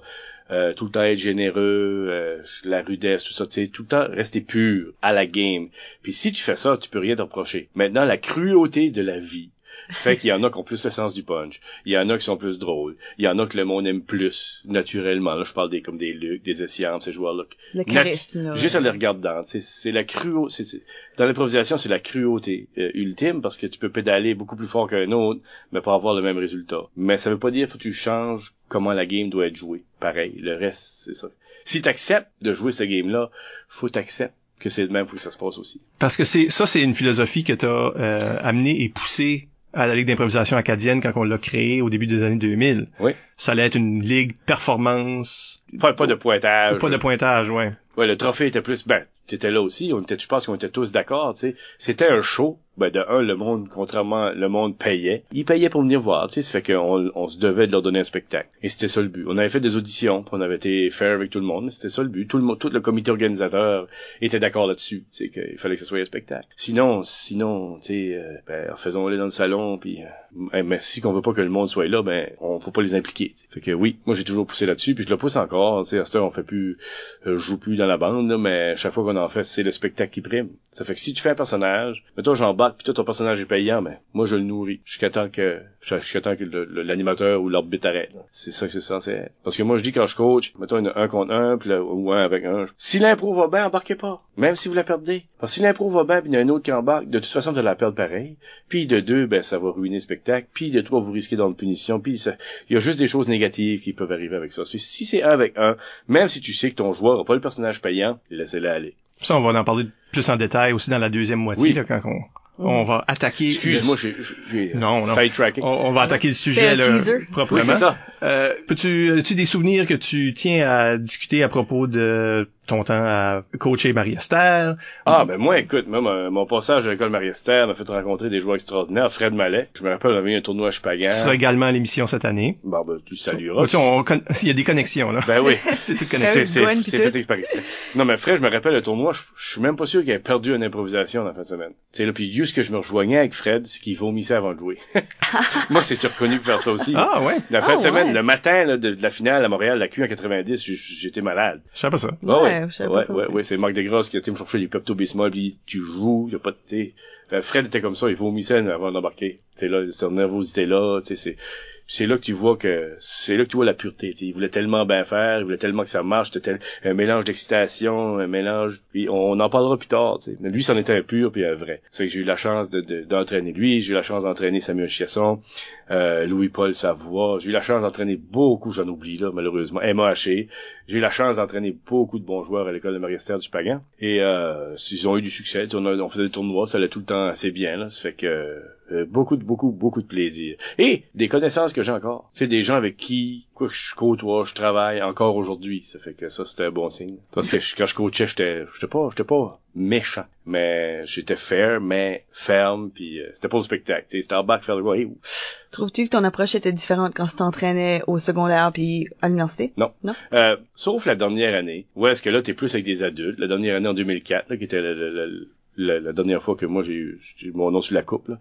euh, tout le temps être généreux, euh, la rudesse, tout ça. Tu sais, tout le temps rester pur à la game. Puis si tu fais ça, tu peux rien te reprocher. Maintenant, la cruauté de la vie fait qu'il y en a qui ont plus le sens du punch. Il y en a qui sont plus drôles. Il y en a que le monde aime plus, naturellement. Là, je parle des, comme des Luc, des Essiam, ces joueurs-là. Le charisme, là. Juste en les regardant, c'est la cruauté. c'est- c'est- Dans l'improvisation, c'est la cruauté euh, ultime parce que tu peux pédaler beaucoup plus fort qu'un autre, mais pas avoir le même résultat. Mais ça veut pas dire faut que tu changes comment la game doit être jouée. Pareil, le reste, c'est ça. Si tu acceptes de jouer ce game-là, faut t'accepter que c'est le même pour que ça se passe aussi. Parce que c'est ça, c'est une philosophie que tu as euh, amenée et poussée à la Ligue d'improvisation acadienne quand on l'a créée au début des années 2000. Oui. Ça allait être une ligue performance, Pas, pas de pointage. pas de pointage, ouais. Ouais, le trophée était plus, ben, t'étais là aussi, on était, je pense qu'on était tous d'accord, tu sais. C'était un show. Ben, de un, le monde, contrairement, le monde payait. Ils payaient pour venir voir, tu sais. Ça fait qu'on, on se devait de leur donner un spectacle. Et c'était ça le but. On avait fait des auditions, on avait été fair avec tout le monde, c'était ça le but. Tout le tout le comité organisateur était d'accord là-dessus, tu sais, qu'il fallait que ce soit un spectacle. Sinon, sinon, tu sais, euh, ben, faisons-les dans le salon, puis, mais si qu'on veut pas que le monde soit là, ben, on faut pas les impliquer, tu sais. Fait que oui, moi j'ai toujours poussé là-dessus, puis je le pousse encore, tu sais. À cette heure, on fait plus, euh, je joue plus dans la bande, là, mais chaque fois qu'on en fait, c'est le spectacle qui prime. Ça fait que si tu fais un personnage, mais toi j'embarque, puis toi ton personnage est payant, mais moi je le nourris jusqu'à temps que jusqu'à temps que l'animateur ou l'arbitre arrête. C'est ça que c'est censé être. Parce que moi je dis quand je coach, mettons une un contre un, puis ou un avec un. Si l'impro va bien, embarquez pas. Même si vous la perdez. Parce que si l'impro va bien, puis il y a un autre qui embarque, de toute façon tu la perdre pareil. Puis de deux, ben ça va ruiner le spectacle. Puis de trois, vous risquez dans une punition. Puis il y a juste des choses négatives qui peuvent arriver avec ça. Si c'est un avec un, même si tu sais que ton joueur a pas le personnage payant, laissez-le aller. Ça, on va en parler plus en détail aussi dans la deuxième moitié, Oui. là, quand on, on va attaquer. Excuse-moi, le- j'ai, j'ai Non, non. sidetracking. On, on va attaquer le sujet là, teaser. Oui, proprement. c'est ça. Euh, peux-tu, as-tu des souvenirs que tu tiens à discuter à propos de ton temps à coacher Marie-Esther? Ah, ben moi, écoute, moi, mon, mon passage à l'école Marie-Esther m'a fait rencontrer des joueurs extraordinaires. Fred Mallet, je me rappelle, on avait eu un tournoi à Chupagan. Tu seras également à l'émission cette année. Bon, ben, tu salueras. Aussi, on con- il y a des connexions, là. Ben oui. C'est tout c'est, connecté. c'est, fait exprès. Non, mais Fred, je me rappelle le tournoi, je, je suis même pas sûr qu'il ait perdu une improvisation dans la fin de semaine. Tu sais, là, puis juste que je me rejoignais avec Fred, c'est qu'il vomissait avant de jouer. moi, c'est reconnu pour faire ça aussi? Ah, ouais. La fin Ah, de semaine, ouais. le matin là, de, de la finale à Montréal, la Q en 90, j- j'étais malade. Je sais pas ça. Ah Ouais, je savais pas ouais, ça. ouais, ouais, c'est Marc Degrasse qui a été me chercher des Pepto-Bismol, puis tu joues, y a pas de thé. Euh, Fred était comme ça, il vomissait avant d'embarquer. Sais, là, cette nervosité-là, tu sais, c'est, c'est là que tu vois que c'est là que tu vois la pureté. sais. Il voulait tellement bien faire, il voulait tellement que ça marche, c'était un mélange d'excitation, un mélange. Puis on, en parlera plus tard. Mais lui, c'en était un pur puis un vrai. C'est que j'ai eu la chance de, d'entraîner lui, j'ai eu la chance d'entraîner Samuel Chiasson, euh, Louis-Paul Savoie. J'ai eu la chance d'entraîner beaucoup, j'en oublie là, malheureusement. Emma Haché. J'ai eu la chance d'entraîner beaucoup de bons joueurs à l'école de Marie-Esther du Pagan. Et euh, ils ont eu du succès. On, on, faisait des tournois, ça allait tout le temps assez bien. Là. Ça fait que euh, beaucoup de beaucoup beaucoup de plaisir et des connaissances que j'ai encore c'est des gens avec qui quoi que je côtoie je travaille encore aujourd'hui. Ça fait que ça c'était un bon signe. Parce que quand je coachais j'étais j'étais pas j'étais pas méchant. Mais j'étais fair mais ferme puis euh, c'était pas le spectacle c'était en back faire le hey, trouves-tu que ton approche était différente quand tu t'entraînais au secondaire puis à l'université? Non. Non? Euh, sauf la dernière année où est-ce que là t'es plus avec des adultes. La dernière année en 2004 là, qui était le, le la, dernière fois que moi j'ai eu mon nom sur la coupe. Là,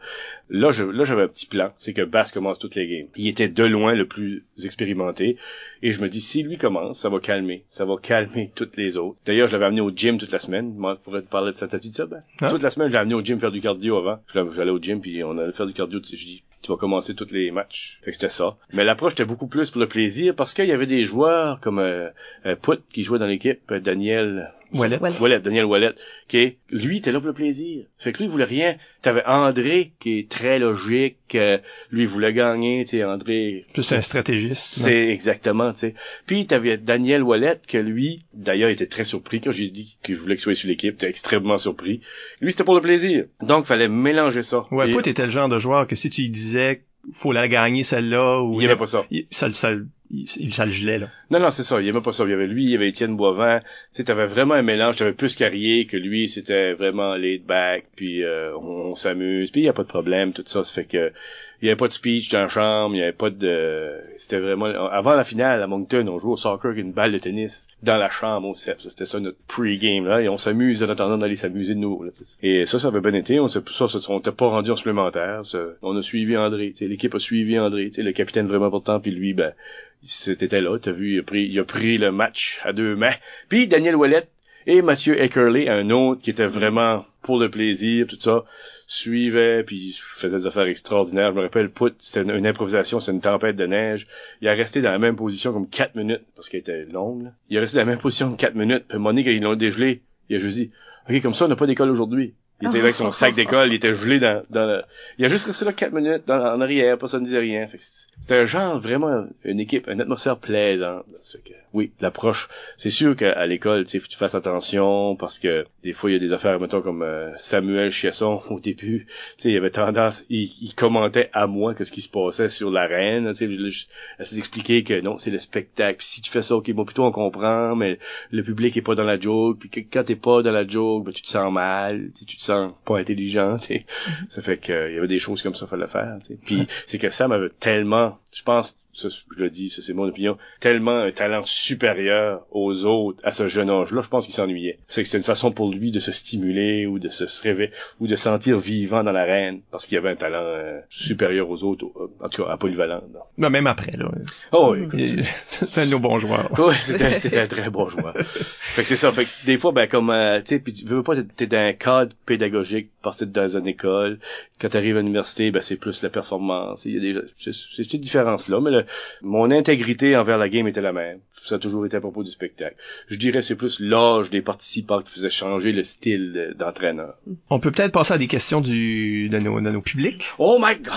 là, je, là j'avais un petit plan, c'est que Bass commence toutes les games. Il était de loin le plus expérimenté, et je me dis si lui commence, ça va calmer, ça va calmer toutes les autres. D'ailleurs, je l'avais amené au gym toute la semaine. Moi, pourrais te parler de ça, t'as-tu de ça, Bass? Ah. Toute la semaine, je l'ai amené au gym faire du cardio avant. J'allais au gym puis on allait faire du cardio. Je dis tu vas commencer tous les matchs. Fait que c'était ça. Mais l'approche était beaucoup plus pour le plaisir parce qu'il y avait des joueurs comme euh, euh Put qui jouait dans l'équipe, euh, Daniel Wallet. Wallet, Daniel Wallet, qui lui était là pour le plaisir. Fait que lui il voulait rien. T'avais André qui est très logique, euh, lui il voulait gagner, tu sais André. Plus un stratégiste. C'est exactement, tu sais. Puis t'avais Daniel Wallet que lui, d'ailleurs, était très surpris quand j'ai dit que je voulais qu'il soit sur l'équipe, était extrêmement surpris. Lui c'était pour le plaisir. Donc fallait mélanger ça. Ouais, Put était le genre de joueur que si tu lui disais faut la gagner celle-là ou il aimait pas ça. ça, ça il, ça le là. Non, non, c'est ça. Il aimait pas ça. Il y avait lui, il y avait Étienne Boivin. Tu sais, t'avais vraiment un mélange. T'avais plus Carrier que lui, c'était vraiment laid back, puis euh, on, s'amuse, puis il y a pas de problème, tout ça. Ça fait que il y avait pas de speech dans la chambre, il y avait pas de... C'était vraiment... Avant la finale à Moncton, on jouait au soccer avec une balle de tennis dans la chambre au CEP. C'était ça notre pre-game, là. Et on s'amuse en attendant d'aller s'amuser de nous, là, Et ça, ça avait bien été. On, ça, on était pas rendu en supplémentaire. on a suivi André. L'équipe a suivi André. Le capitaine vraiment important, puis lui, ben c'était là, t'as vu, il a, pris, le match à deux mains. Puis Daniel Ouellet et Mathieu Eckerley, un autre qui était vraiment pour le plaisir, tout ça, suivait, puis faisait des affaires extraordinaires. Je me rappelle, Put, c'était une, improvisation, c'est une tempête de neige. Il a resté dans la même position comme quatre minutes, parce qu'elle était longue. Il a resté dans la même position comme quatre minutes, puis Monique, ils l'ont dégelé, il a juste dit, OK, comme ça, on n'a pas d'école aujourd'hui. Il était avec son sac d'école, il était gelé dans, dans le... Il a juste resté là quatre minutes dans, en arrière, personne ne disait rien. C'était un genre, vraiment, une équipe, une atmosphère plaisante. Que, oui, l'approche. C'est sûr qu'à l'école, tu tu fasses attention parce que des fois, il y a des affaires, mettons, comme euh, Samuel Chiasson au début. Tu sais, il avait tendance, il, commentait à moi que ce qui se passait sur l'arène. Tu sais, essayer d'expliquer que non, c'est le spectacle. si tu fais ça, ok, bon, plutôt on comprend, mais le public est pas dans la joke. Puis que, quand t'es pas dans la joke, ben, tu te sens mal. Tu te pas intelligent, tu sais. Mm-hmm. Ça fait qu'il y avait des choses comme ça fallait faire, tu sais. Puis c'est que Sam avait tellement, je pense, je le dis, ça c'est mon opinion, tellement un talent supérieur aux autres à ce jeune âge-là, je pense qu'il s'ennuyait. C'est que c'était une façon pour lui de se stimuler ou de se réveiller ou de sentir vivant dans l'arène parce qu'il avait un talent euh, supérieur aux autres, euh, en tout cas à polyvalent. Non. même après, là. Oh, oui, c'était un de nos bons joueurs. Oui, c'était un très bon joueur. fait que c'est ça. Fait que des fois, ben comme, euh, tu sais, puis tu veux pas, t'es dans un cadre pédagogique parce que t'es dans une école. Quand t'arrives à l'université, ben c'est plus la performance. Il y a des, c'est, c'est une différence là, mais le, mon intégrité envers la game était la même. Ça a toujours été à propos du spectacle. Je dirais c'est plus l'âge des participants qui faisait changer le style d'entraîneur. On peut peut-être passer à des questions du de nos, de nos publics. Oh my god!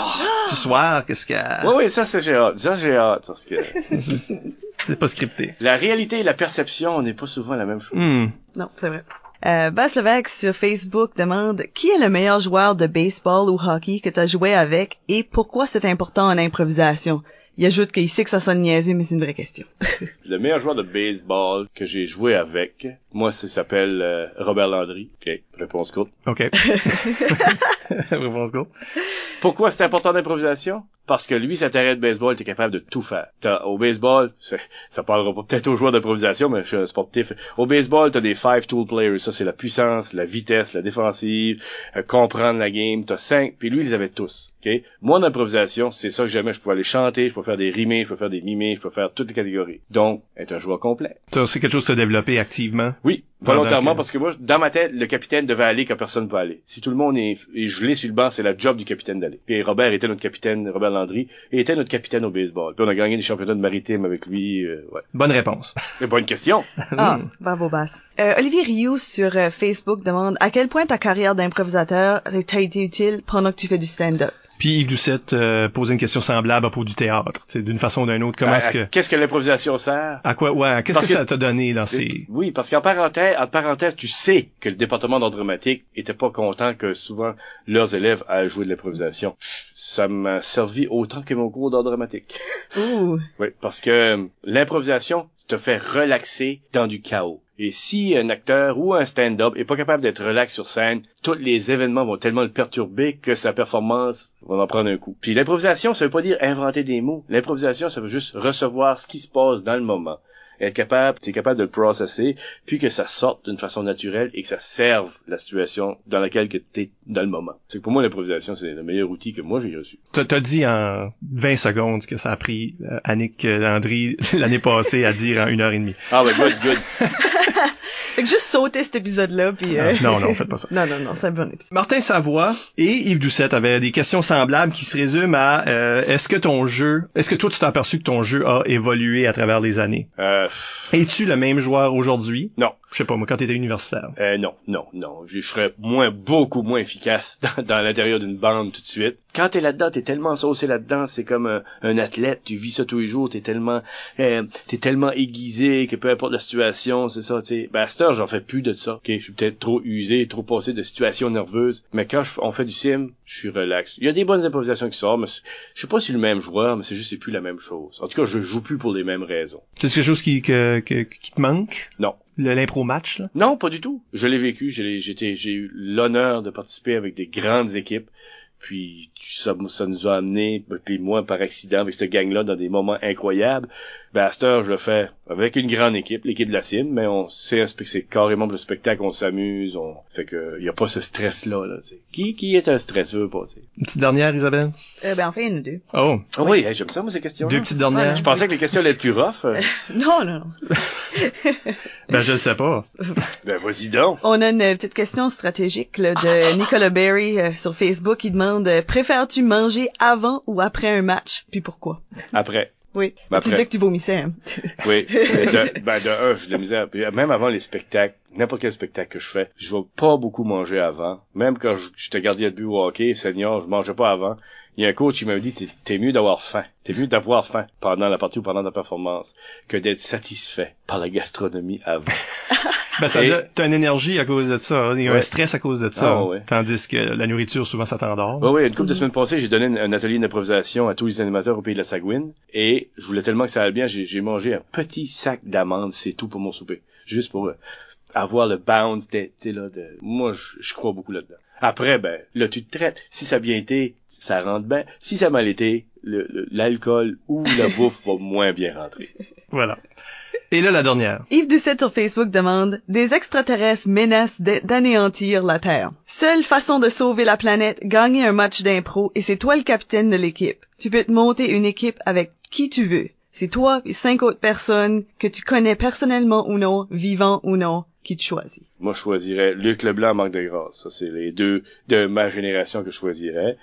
Ce soir, qu'est-ce qu'il y a? Oui, oui, ça c'est j'ai hâte. Ça j'ai hâte parce que... c'est pas scripté. La réalité et la perception n'est pas souvent la même chose. Hmm. Non, c'est vrai. Euh, sur Facebook demande qui est le meilleur joueur de baseball ou hockey que tu joué avec et pourquoi c'est important en improvisation? Il ajoute qu'il sait que ça sonne niaiseux, mais c'est une vraie question. le meilleur joueur de baseball que j'ai joué avec, moi, ça s'appelle euh, Robert Landry. OK, réponse courte. OK. réponse courte. Pourquoi c'est important d'improvisation? Parce que lui, sa terrain de baseball, t'es capable de tout faire. au baseball, ça parlera peut-être aux joueurs d'improvisation, mais je suis un sportif. Au baseball, t'as des five tool players. Ça, c'est la puissance, la vitesse, la défensive, euh, comprendre la game. T'as cinq, puis lui, ils les avait tous. OK? Moi, en improvisation, c'est ça que j'aimais. Je pouvais aller chanter, je pouvais faire des rimés, je pouvais faire des mimés, je pouvais faire toutes les catégories. Donc, être un joueur complet. C'est quelque chose as développé activement? Oui, volontairement, que- parce que moi, dans ma tête, le capitaine devait aller quand personne ne peut aller. Si tout le monde est, est gelé sur le banc, c'est la job du capitaine d'aller. Puis Robert était notre capitaine, Robert Landry, et était notre capitaine au baseball. Puis on a gagné des championnats de maritime avec lui. euh, ouais. Bonne réponse. C'est bonne question. Ah, bravo Bass. Euh, Olivier Rioux sur euh, Facebook demande à quel point ta carrière d'improvisateur t'a été utile pendant que tu fais du stand-up. Puis Yves Doucette euh, posait une question semblable à propos du théâtre. Tu sais, D'une façon ou d'une autre, comment À- est-ce que... Qu'est-ce que l'improvisation sert? À quoi, ouais, qu'est-ce que, ça t'a donné dans ces... Oui, parce qu'en parenthèse, en parenthèse, tu sais que le département d'art dramatique était pas content que souvent leurs élèves aillent jouer de l'improvisation. Ça m'a servi autant que mon cours d'art dramatique. Ouh. Oui, parce que euh, l'improvisation te fait relaxer dans du chaos. Et si un acteur ou un stand-up est pas capable d'être relax sur scène, tous les événements vont tellement le perturber que sa performance va en prendre un coup. Puis l'improvisation, ça veut pas dire inventer des mots. L'improvisation, ça veut juste recevoir ce qui se passe dans le moment. Être capable, t'es capable de le processer, puis que ça sorte d'une façon naturelle et que ça serve la situation dans laquelle que t'es dans le moment. C'est que pour moi, l'improvisation, c'est le meilleur outil que moi j'ai reçu. T'as t'as dit en 20 secondes ce que ça a pris euh, Annick euh, Landry l'année passée à dire en une heure et demie. Ah ouais, good, good. Fait que juste sauter cet épisode-là, puis... euh, Non, non, faites pas ça. non, non, non, c'est un bon épisode. Martin Savoie et Yves Doucette avaient des questions semblables qui se résument à euh, est-ce que ton jeu, est-ce que toi tu t'es aperçu que ton jeu a évolué à travers les années? Euh, Es-tu le même joueur aujourd'hui? non. Je sais pas, moi, quand t'étais universitaire. Euh, non, non, non. Je, je serais moins, beaucoup moins efficace dans, dans l'intérieur d'une bande tout de suite. Quand t'es là-dedans, t'es tellement saucé là-dedans, c'est comme un, un athlète, tu vis ça tous les jours, t'es tellement, euh, t'es tellement aiguisé que peu importe la situation, c'est ça, tu sais. Ben, à cette heure, j'en fais plus de ça. Ok, je suis peut-être trop usé, trop passé de situations nerveuses, mais quand je- on fait du sim, je suis relax. Il y a des bonnes improvisations qui sortent, mais je sais pas si le même joueur, mais c'est juste c'est plus la même chose. En tout cas, je joue plus pour les mêmes raisons. C'est quelque chose qui, que, que- qui te manque? Non. L'impro match? Non, pas du tout. Je l'ai vécu. J'ai eu l'honneur de participer avec des grandes équipes. Puis ça, ça nous a amené, puis moi par accident avec cette gang-là dans des moments incroyables. Ben à cette heure, je le fais avec une grande équipe, l'équipe de la CIM, mais on c'est un spec- c'est carrément le spectacle, on s'amuse, on fait que y a pas ce stress-là. Là, tu sais. qui qui est un stresseux pas tu sais? Une petite dernière, Isabelle? Euh, ben, enfin, a deux. Oh, Ah oui, j'aime ça moi ces questions. deux petites dernières. Je pensais que les questions allaient être plus rough. euh. Non, non, non. Ben, je le sais pas. ben vas-y donc. On a une petite question stratégique là, de Nicolas Berry euh, sur Facebook. Il demande euh, préfères-tu manger avant ou après un match? Puis pourquoi? Après. Oui. Ben, tu après. disais que tu vomissais. Hein? Oui. Mais de, ben de un, j'ai de la misère. Même avant les spectacles, n'importe quel spectacle que je fais, je vais pas beaucoup manger avant. Même quand je- j'étais gardien de but au hockey, senior, je mangeais pas avant. Il y a un coach qui m'avait dit, t'es, t'es mieux d'avoir faim. T'es mieux d'avoir faim pendant la partie ou pendant la performance que d'être satisfait par la gastronomie avant. Ben, ça Et- t'as une énergie à cause de ça. hein. Il y a un stress à cause de ça. Ah, ouais. Tandis que la nourriture, souvent, ça t'endort. Oui, oui, une couple de semaines passées, j'ai donné un, un atelier d'improvisation à tous les animateurs au pays de la Sagouine. Et je voulais tellement que ça aille bien, j'ai, j'ai mangé un petit sac d'amandes, c'est tout pour mon souper. Juste pour euh, avoir le bounce sais, là, de... Moi, je, je crois beaucoup là-dedans. Après, ben, là, tu te traites. Si ça a bien été, ça rentre bien. Si ça a mal été, le- le- l'alcool ou la bouffe va moins bien rentrer. Voilà. Et là, la dernière. Yves Doucette sur Facebook demande Des extraterrestres menacent d'anéantir la Terre. Seule façon de sauver la planète, gagner un match d'impro et c'est toi le capitaine de l'équipe. Tu peux te monter une équipe avec qui tu veux. C'est toi et cinq autres personnes que tu connais personnellement ou non, vivant ou non, qui te choisit. Moi, je choisirais Luc Leblanc, Marc de Grâce. Ça, c'est les deux de ma génération que je choisirais.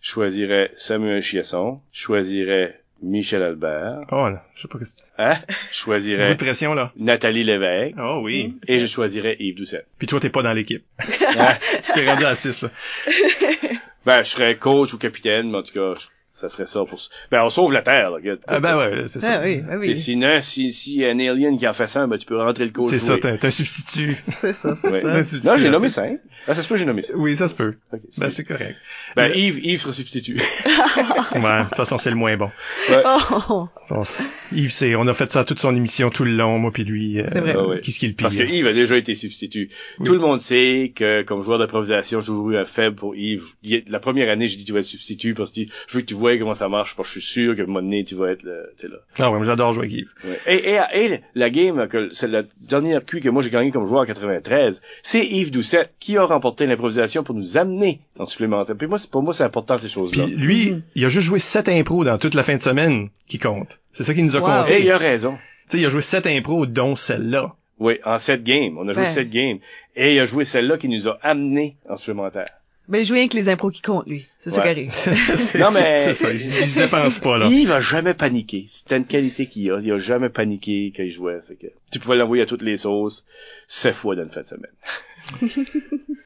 Je choisirais Samuel Chiasson. Je choisirais Michel Albert. Oh, là, je sais pas que c'est... Hein? Je choisirais de pression, là. Nathalie Lévesque. Oh oui. Et je choisirais Yves Doucet. Puis toi, t'es pas dans l'équipe. Hein? Tu t'es rendu à 6, là. Ben, je serais coach ou capitaine, mais en tout cas, je- ça serait ça pour... Ben, on sauve la Terre, là. Ah ben ouais, c'est ça. Ah oui, ah oui. sinon, si, si y a un alien qui en fait ça, ben, tu peux rentrer le coach. C'est ça, t'as un substitut. C'est ça, c'est Ouais. ça. Non, j'ai nommé cinq. Ah, ça se peut, j'ai nommé six. Oui, ça se peut. Ben, c'est correct. Ben, Yves, Yves sera substitut. Ouais, de toute façon, c'est le moins bon. Oh, On s- Yves, c'est, on a fait ça toute son émission tout le long, moi puis lui. euh, C'est vrai. Ah ouais. Qu'est-ce qui est le pire? Parce que Yves a déjà été substitut. Oui. Tout le monde sait que, comme joueur d'improvisation, j'ai toujours eu un faible pour Yves. La première année, j'ai dit tu vas être substitut parce que je veux que tu vois comment ça marche parce que je suis sûr que un moment donné, tu vas être le, tu sais là. Ah ouais, j'adore jouer avec Yves. Ouais. Et, et, et la game, que c'est la dernière QI que moi j'ai gagné comme joueur en 93, c'est Yves Doucet qui a remporté l'improvisation pour nous amener en supplémentaire. Puis moi, c'est pour moi, c'est important ces choses-là. Puis lui, Mhm. il a juste joué 7 impros dans toute la fin de semaine qui compte. C'est ça qui nous a Wow. compté. Et il a raison. Tu sais, il a joué 7 impros, dont celle-là. Oui, en sept games. On a joué sept games. Et il a joué celle-là qui nous a amené en supplémentaire. Ben, jouer avec les impros qui comptent, lui. C'est ça qui arrive. C'est- Non, mais- C'est ça, il, se- il se dépense pas, là. Il va jamais paniquer. C'était une qualité qu'il a. Il a jamais paniqué quand il jouait. Fait que tu pouvais l'envoyer à toutes les sauces, sept fois dans une fin de semaine.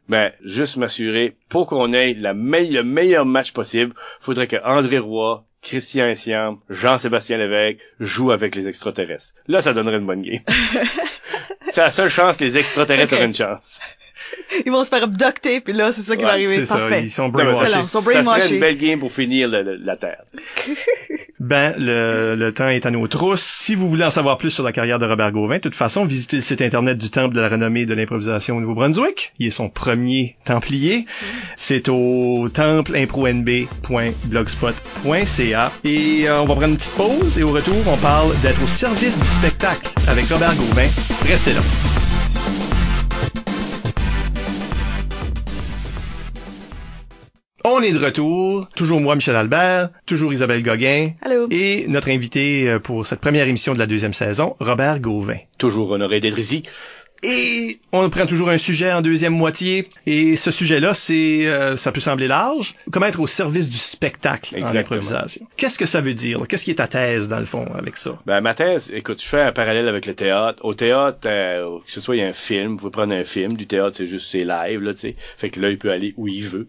Mais juste m'assurer, pour qu'on ait la me- le meilleur match possible, faudrait que André Roy, Christian Essiam, Jean-Sébastien Lévesque jouent avec les extraterrestres. Là, ça donnerait une bonne game. C'est la seule chance, les extraterrestres Ok. auraient une chance. Ils vont se faire abducter, puis là, c'est ça qui va Ouais, arriver. C'est ça, Parfait. ils sont brainwashed. Ça, serait une belle game pour finir le- le- la Terre. Ben, le, le temps est à nos trousses. Si vous voulez en savoir plus sur la carrière de Robert Gauvin, de toute façon, visitez le site internet du Temple de la renommée de l'improvisation au Nouveau-Brunswick. Il est son premier templier. C'est au templeimproNB.blogspot.ca. Et euh, on va prendre une petite pause et au retour, on parle d'être au service du spectacle avec Robert Gauvin. Restez là. Est de retour. Toujours moi, Michel Albert. Toujours Isabelle Gauguin. Allô? Et notre invité euh, pour cette première émission de la deuxième saison, Robert Gauvin. Toujours honoré d'être ici. Et on prend toujours un sujet en deuxième moitié. Et ce sujet-là, c'est, euh, ça peut sembler large. Comment être au service du spectacle en Exactement. improvisation. Qu'est-ce que ça veut dire? là? Qu'est-ce qui est ta thèse, dans le fond, avec ça? Ben, ma thèse, écoute, je fais un parallèle avec le théâtre. Au théâtre, euh, que ce soit il y a un film, vous pouvez prendre un film. Du théâtre, c'est juste, c'est live, là, tu sais. Fait que là, il peut aller où il veut.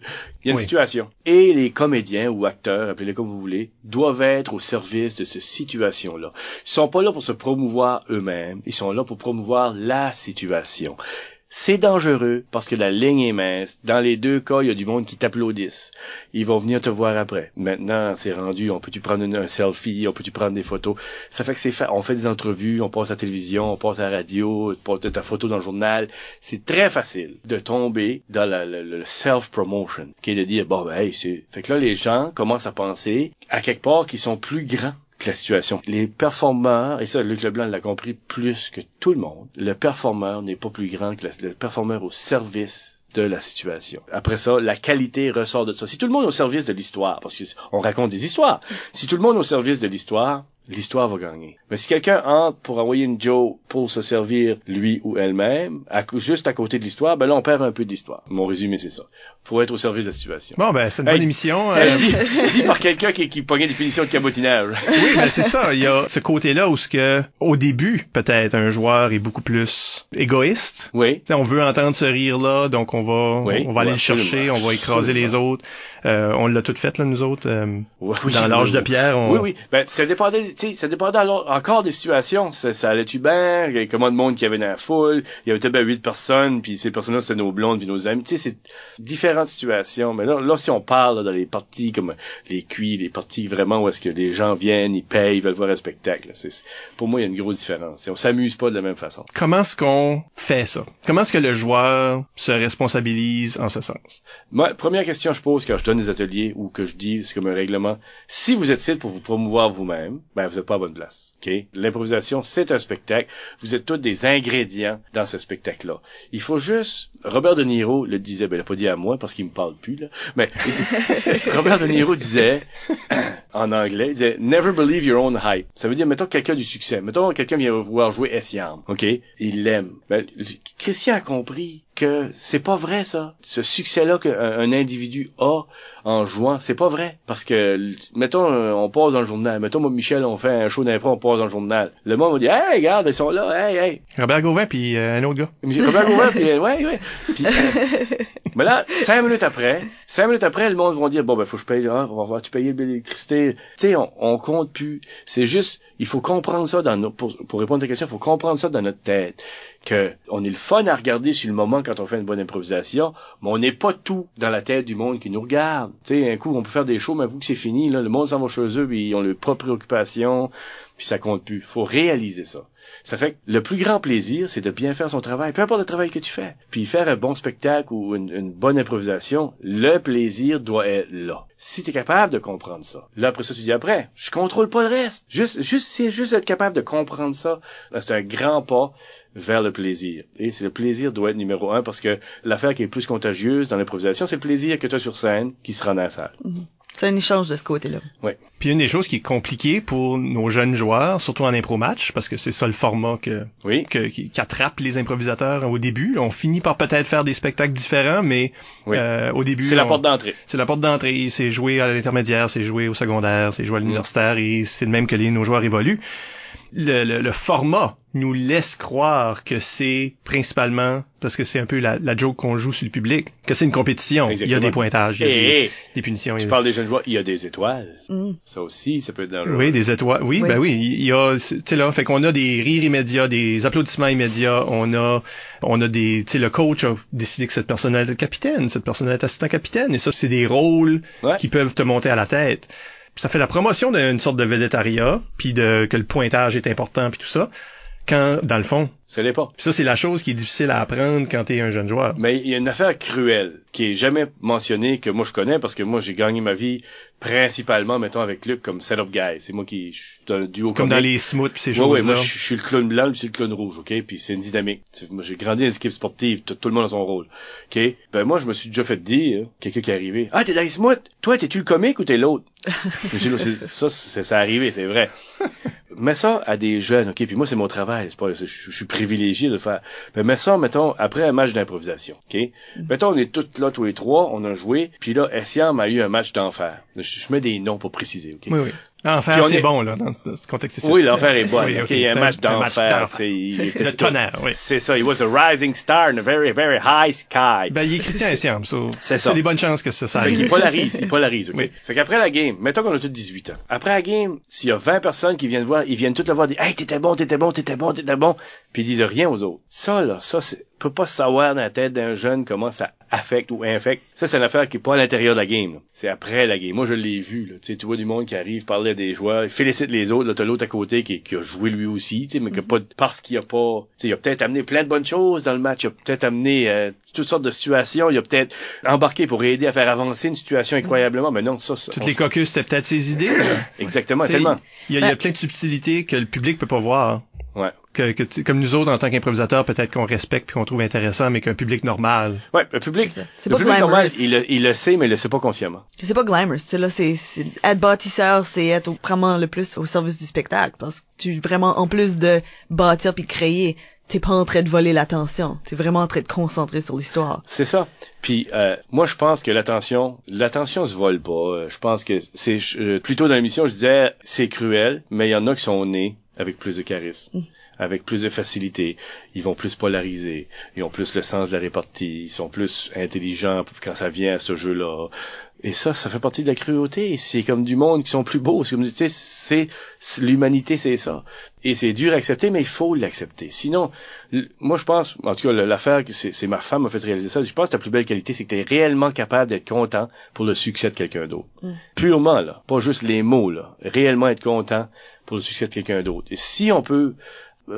Une situation. Et les comédiens ou acteurs, appelez-les comme vous voulez, doivent être au service de cette situation-là. Ils sont pas là pour se promouvoir eux-mêmes. Ils sont là pour promouvoir la situation. C'est dangereux parce que la ligne est mince. Dans les deux cas, il y a du monde qui t'applaudissent. Ils vont venir te voir après. Maintenant, c'est rendu, on peut-tu prendre une- un selfie, on peut-tu prendre des photos? Ça fait que c'est fait. On fait des entrevues, on passe à la télévision, on passe à la radio, tu portes ta photo dans le journal. C'est très facile de tomber dans la- le self-promotion, qui est de dire, bon, ben, hey, c'est... Fait que là, les gens commencent à penser, à quelque part, qu'ils sont plus grands que la situation. Les performeurs, et ça, Luc Leblanc l'a compris plus que tout le monde, le performeur n'est pas plus grand que le performeur au service de la situation. Après ça, la qualité ressort de ça. Si tout le monde est au service de l'histoire, parce que on raconte des histoires, si tout le monde est au service de l'histoire, l'histoire va gagner. Mais si quelqu'un entre pour envoyer une Joe pour se servir lui ou elle-même, juste à côté de l'histoire, ben là, on perd un peu d'histoire. Mon résumé, c'est ça. Faut être au service de la situation. Bon, ben, c'est une Hey. bonne émission. Euh, Euh, dit, dit par quelqu'un qui, qui pognait des punitions de cabotinage. oui, ben, c'est ça. Il y a ce côté-là où ce que, au début, peut-être, un joueur est beaucoup plus égoïste. Oui. T'sais, on veut entendre ce rire-là, donc on va, Oui, on va aller le chercher, on va écraser les autres. Euh, on l'a tout fait, là, nous autres. euh, Oui, dans l'âge oui, de pierre, on... Oui, oui. Ben, ça dépendait, tu sais, ça dépendait alors encore des situations. Ça, ça allait-tu bien? Il y avait Comment de monde qu'il y avait dans la foule? Il y avait peut-être ben huit personnes, puis ces personnes-là, c'était nos blondes puis nos amis. Tu sais, c'est différentes situations. Mais là, là, si on parle là, dans les parties comme les cuits, les parties vraiment où est-ce que les gens viennent, ils payent, ils veulent voir un spectacle. c'est- pour moi, il y a une grosse différence. Et on s'amuse pas de la même façon. Comment est-ce qu'on fait ça? Comment est-ce que le joueur se responsabilise en ce sens? Moi, première question que je pose quand je donne des ateliers ou que je dis, c'est comme un règlement. Si vous êtes ici pour vous promouvoir vous-même, ben, vous n'êtes pas à bonne place. OK? L'improvisation, c'est un spectacle. Vous êtes tous des ingrédients dans ce spectacle-là. Il faut juste, Robert De Niro le disait, ben, il l'a pas dit à moi parce qu'il me parle plus, là. Mais, Robert De Niro disait, en anglais, il disait, never believe your own hype. Ça veut dire, mettons quelqu'un du succès. Mettons quelqu'un vient voir jouer Essiam. OK? Il l'aime. Ben, Christian a compris que c'est pas vrai ça. Ce succès-là qu'un un individu a en jouant, c'est pas vrai. Parce que, mettons, euh, on passe dans le journal. Mettons, moi, Michel, on fait un show d'impro, on passe dans le journal. Le monde va dire, hey, regarde, ils sont là, hey, hey. Robert Gauvin puis euh, un autre gars. Robert Gauvin, puis, euh, ouais, ouais. Puis, euh, mais là, cinq minutes après, cinq minutes après, le monde va dire, bon, ben, faut que je paye, ah, on va tu payer l'électricité. Tu sais, on, on compte plus. C'est juste, il faut comprendre ça dans nos, pour, pour répondre à ta question, il faut comprendre ça dans notre tête. Que on est le fun à regarder sur le moment quand on fait une bonne improvisation, mais on n'est pas tout dans la tête du monde qui nous regarde. Tu sais, un coup, on peut faire des shows, mais un coup que c'est fini, là, le monde s'en va chez eux, ils ont leurs propres préoccupations, puis ça compte plus. Faut réaliser ça. Ça fait que le plus grand plaisir, c'est de bien faire son travail, peu importe le travail que tu fais. Puis faire un bon spectacle ou une, bonne improvisation, le plaisir doit être là. Si tu es capable de comprendre ça, là après ça tu dis après, je contrôle pas le reste. Juste, juste, c'est juste être capable de comprendre ça, c'est un grand pas vers le plaisir. Et c'est le plaisir doit être numéro un parce que l'affaire qui est plus contagieuse dans l'improvisation, c'est le plaisir que tu as sur scène qui se rend dans la salle. C'est un échange de ce côté-là. Puis une des choses qui est compliquée pour nos jeunes joueurs, surtout en impro match, parce que c'est ça le format que, Oui. que- qui, qui attrape les improvisateurs au début. On finit par peut-être faire des spectacles différents, mais Oui. euh, au début, C'est la porte d'entrée. c'est la porte d'entrée, c'est jouer à l'intermédiaire, c'est jouer au secondaire, c'est Mm. jouer à l'universitaire et c'est le même que les, nos joueurs évoluent. Le, le- le format nous laisse croire que c'est principalement, parce que c'est un peu la, la joke qu'on joue sur le public, que c'est une compétition. Il y a Exactement. des pointages, il y a Hey, des, hey, des punitions. il y tu a- parles des jeunes joueurs, il y a des étoiles. Mm. Ça aussi, ça peut être dangereux. Oui, des étoiles. Oui, Oui. ben oui, il y a, tu sais là, fait qu'on a des rires immédiats, des applaudissements immédiats, on a, on a des, tu sais, le coach a décidé que cette personne est capitaine, cette personne est assistant capitaine, et ça, c'est des rôles Ouais. qui peuvent te monter à la tête. Ça fait la promotion d'une sorte de védétariat, puis de que le pointage est important, puis tout ça. Quand, dans le fond, Ça l'est pas. puis ça c'est la chose qui est difficile à apprendre quand t'es un jeune joueur. Mais il y a une affaire cruelle qui est jamais mentionnée que moi je connais parce que moi j'ai gagné ma vie principalement mettons avec Luc comme setup guy. C'est moi qui je suis un duo Comme dans les smooths pis ces Ouais, choses-là. ouais, moi je suis le clown blanc, lui c'est le clown rouge, ok? Puis c'est une dynamique. Moi j'ai grandi dans les équipes sportives, tout, tout le monde a son rôle, ok? Ben moi je me suis déjà fait dire, quelqu'un qui est arrivé, ah t'es dans les smooths, toi t'es-tu le comique ou t'es l'autre ça c'est ça arrivé, c'est vrai. Mets ça à des jeunes, ok? Puis moi c'est mon travail, c'est pas, je suis privilégié de faire. Ben mets ça, mettons après un match d'improvisation, ok? Mettons on est tous là tous les trois, on a joué, puis là Essiam a eu un match d'enfer. Je, je mets des noms pour préciser, ok? Oui, oui. Enfer, Puis on c'est est- bon, là, dans, ce contexte-ci. Oui, l'enfer est bon. Oui, ok, ok, il y a un match d'enfer. il Le tonnerre, oui. C'est ça. He was a rising star in a very, very high sky. Ben, il est Christian Essiam, so, C'est ça. C'est des bonnes chances que ça, ça fait qu'il arrive. polarise, il polarise, ok? Oui. Fait qu'après la game, mettons qu'on a tous 18 ans. Après la game, s'il y a 20 personnes qui viennent voir, ils viennent toutes le voir, dire, hey, t'étais bon, t'étais bon, t'étais bon, t'étais bon, puis ils disent rien aux autres. Ça, là, ça, c'est, peut pas savoir dans la tête d'un jeune comment ça affecte ou infecte. Ça, c'est une affaire qui est pas à l'intérieur de la game. C'est après la game. Moi, je l'ai vu, là. Tu vois du monde qui arrive, parler à des joueurs, il félicite les autres, là, t'as l'autre à côté qui, qui a joué lui aussi, mais qui a pas, de- parce qu'il a pas, il a peut-être amené plein de bonnes choses dans le match, il a peut-être amené, euh, toutes sortes de situations, il a peut-être embarqué pour aider à faire avancer une situation incroyablement, mais non, ça, ça Toutes les caucus, c'était peut-être ses idées. Exactement, tellement. Il y, a, y a Ben- plein de subtilités que le public peut pas voir. Que, que tu- comme nous autres, en tant qu'improvisateurs, peut-être qu'on respecte puis qu'on trouve intéressant, mais qu'un public normal. Ouais, le public, le pas public normal, il, le- il le sait, mais il le sait pas consciemment. C'est pas glamorous, tu là, c'est, c'est, être bâtisseur, c'est être au- vraiment le plus au service du spectacle, parce que tu, vraiment, en plus de bâtir puis créer, t'es pas en train de voler l'attention, t'es vraiment en train de concentrer sur l'histoire. C'est ça. Puis euh, moi, je pense que l'attention, l'attention se vole pas. Euh, Je pense que c'est euh, plutôt dans l'émission, je disais c'est cruel, mais il y en a qui sont nés avec plus de charisme, avec plus de facilité. Ils vont plus polariser, ils ont plus le sens de la répartie, ils sont plus intelligents quand ça vient à ce jeu-là. Et ça, ça fait partie de la cruauté. C'est comme du monde qui sont plus beaux. C'est comme, tu sais, c'est, l'humanité, c'est ça. Et c'est dur à accepter, mais il faut l'accepter. Sinon, moi, je pense, en tout cas, l'affaire, c'est, ma femme m'a fait réaliser ça. Je pense que ta plus belle qualité, c'est que tu es réellement capable d'être content pour le succès de quelqu'un d'autre. Purement, là. Pas juste les mots, là. Réellement être content pour le succès de quelqu'un d'autre. Et si on peut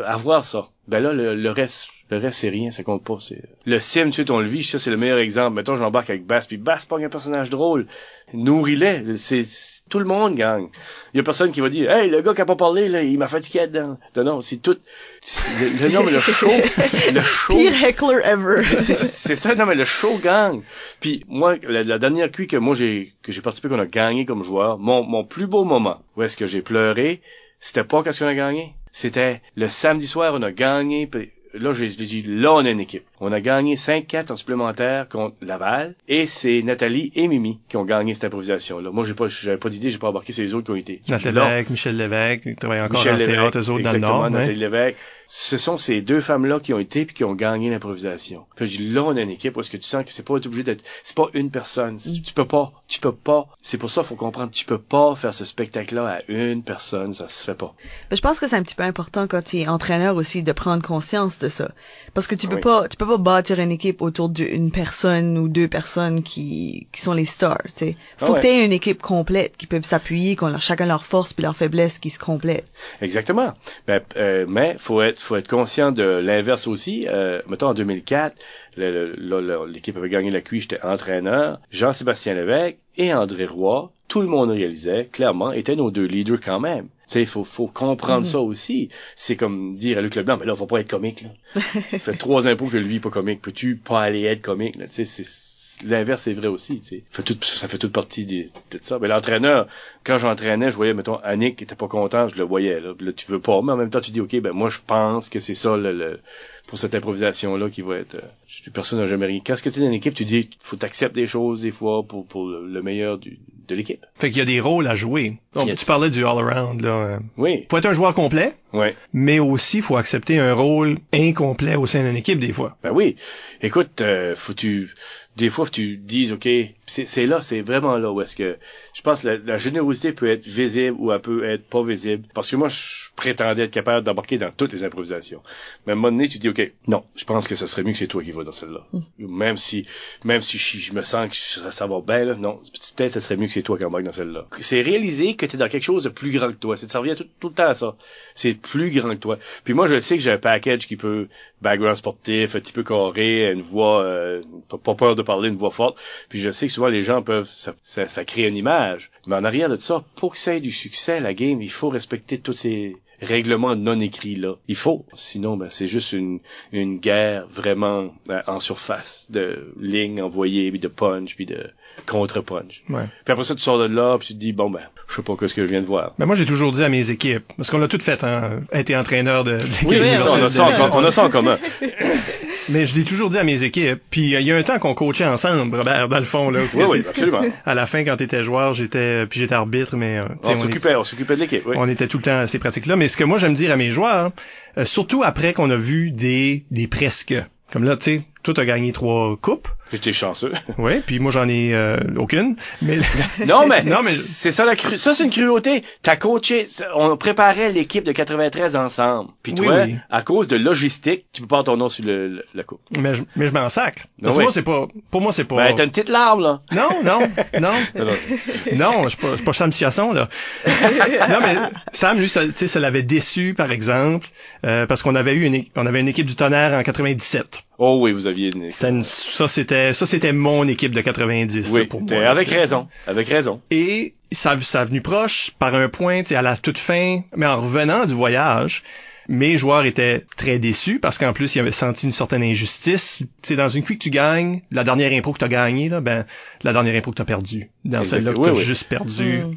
avoir ça, ben là, le, le reste, le reste, c'est rien, ça compte pas. C'est le sim, tu sais, on le vit, ça, c'est le meilleur exemple. Mettons, j'embarque avec Bass, puis Bass pogne un personnage drôle. Nourris-les. C'est, c'est- tout le monde gagne. Il y a personne qui va dire, hey, le gars qui a pas parlé, là, il m'a fatigué dedans. Non, non, c'est tout, le, le- non, mais le show, le show. Pire heckler ever. C'est- c'est ça, non mais le show gagne. Puis moi, la, la dernière cuit que moi j'ai que j'ai participé qu'on a gagné comme joueur, mon, mon plus beau moment où est-ce que j'ai pleuré, c'était pas qu'est-ce qu'on a gagné, c'était le samedi soir on a gagné. puis Là, j'ai dit, là, on a une équipe. On a gagné 5-4 en supplémentaire contre Laval. Et c'est Nathalie et Mimi qui ont gagné cette improvisation-là. Moi, j'ai pas, j'avais pas d'idée, j'ai pas embarqué, c'est les autres qui ont été. Nathalie Lévesque, Michel Lévesque, ils travaillent encore Michel en Lévesque, théâtre, eux autres dans le Nord. Lévesque. Ce sont ces deux femmes-là qui ont été puis qui ont gagné l'improvisation. Là, on a une équipe est-ce que tu sens que c'est pas obligé d'être, c'est pas une personne. Mm. Tu peux pas, tu peux pas. C'est pour ça, faut comprendre, tu peux pas faire ce spectacle-là à une personne, ça se fait pas. Mais je pense que c'est un petit peu important quand tu es entraîneur aussi de prendre conscience de ça. Parce que tu peux Oui. pas, tu peux pas bâtir une équipe autour d'une personne ou deux personnes qui, qui sont les stars, tu sais. Faut Ah ouais. que tu une équipe complète qui peuvent s'appuyer, qu'on leur chacun leur force puis leur faiblesse qui se complètent. Exactement. Ben, euh, mais faut être, faut être conscient de l'inverse aussi. Euh, mettons en 2004, le- le- le- le- l'équipe avait gagné la cuisse, j'étais entraîneur. Jean-Sébastien Lévesque et André Roy, tout le monde réalisait clairement étaient nos deux leaders quand même. Tu faut, faut comprendre ça aussi. C'est comme dire à Luc Leblanc, mais là, faut pas être comique, là. fait trois impôts que lui est pas comique. Peux-tu pas aller être comique, là? Tu sais, c'est, l'inverse est vrai aussi, tu sais. Ça fait toute partie de, de ça. Mais l'entraîneur, quand j'entraînais, je voyais, mettons, Annick qui était pas content, je le voyais, là. Là, tu veux pas, mais en même temps, tu dis, OK, ben, moi, je pense que c'est ça, le- pour cette improvisation-là qui va être, euh, personne n'a jamais rien. Quand tu es dans une équipe, tu dis, faut t'accepter des choses, des fois, pour, pour le, le meilleur du, de l'équipe. Fait qu'il y a des rôles à jouer. Donc, a- tu parlais du all-around, là. euh, Oui, Faut être un joueur complet, ouais. mais aussi faut accepter un rôle incomplet au sein d'une équipe des fois. Ben oui. Écoute, euh, faut tu des fois faut tu dises OK, c'est là, c'est vraiment là où est-ce que je pense la, la générosité peut être visible ou elle peut être pas visible parce que moi je prétendais être capable d'embarquer dans toutes les improvisations. Mais à un moment donné, tu dis OK, non, je pense que ce serait mieux que c'est toi qui vas dans celle-là. Même si même si je, je me sens que ça, ça va bien là, non, peut-être ce serait mieux que c'est toi qui embarques dans celle-là. C'est réaliser que tu es dans quelque chose de plus grand que toi, c'est de servir tout, tout le temps à ça. C'est plus grand que toi. Puis moi je sais que j'ai un package qui peut background sportif, un petit peu carré, une voix euh, pas- peur de parler, une voix forte. Puis je sais que souvent les gens peuvent ça, ça, ça crée une image. Mais en arrière de ça, pour que ça ait du succès la game, il faut respecter tous ces règlements non écrits là. Il faut. Sinon ben c'est juste une une guerre vraiment euh, en surface de lignes envoyées puis de punch puis de contre punch. Ouais. Puis après ça tu sors de là puis tu te dis bon ben je sais pas ce que je viens de voir. Ben moi j'ai toujours dit à mes équipes, parce qu'on l'a tout fait, hein, été entraîneur de, de Oui, a ça, de- on a ça en commun. Mais je l'ai toujours dit à mes équipes. Puis euh, il y a un temps qu'on coachait ensemble, Robert, dans le fond là. Oui, oui, absolument. À la fin, quand t'étais joueur, j'étais, puis j'étais arbitre, mais euh, tu On s'occupait, on s'occupait de l'équipe, oui. On était tout le temps à ces pratiques-là. Mais ce que moi j'aime dire à mes joueurs, euh, surtout après qu'on a vu des, des presque. Comme là, tu sais, toi t'as gagné trois coupes. J'étais chanceux. Ouais, puis moi j'en ai euh, aucune. Mais Non, mais, Non, mais- c'est ça la cru... ça c'est une cruauté. T'as coaché, on préparait l'équipe de 93 ensemble. Puis Oui, toi, oui. à cause de logistique, tu peux pas avoir ton nom sur le, le- la coupe. mais je, mais je m'en sac. Parce Ah que moi c'est pas, pour moi c'est pas. Ben, t'as une petite larme, là. Non, non, non. Non, je suis pas, pas Sam Chiasson, là. non, mais Sam, lui, ça, tu sais, ça l'avait déçu, par exemple, euh, parce qu'on avait eu une, on avait une équipe du tonnerre en 97. Oh oui, vous aviez une ça, c'était, ça, c'était mon équipe de 90, là, Oui, pour moi. avec raison. Avec raison. Et ça, ça a venu proche par un point, tu sais, à la toute fin, mais en revenant du voyage, mes joueurs étaient très déçus parce qu'en plus, ils avaient senti une certaine injustice. Tu sais, dans une cuite que tu gagnes, la dernière impro que tu as gagnée, là, ben, la dernière impro que tu as perdue. Dans celle-là que Oui, tu as oui. juste perdu. Mm.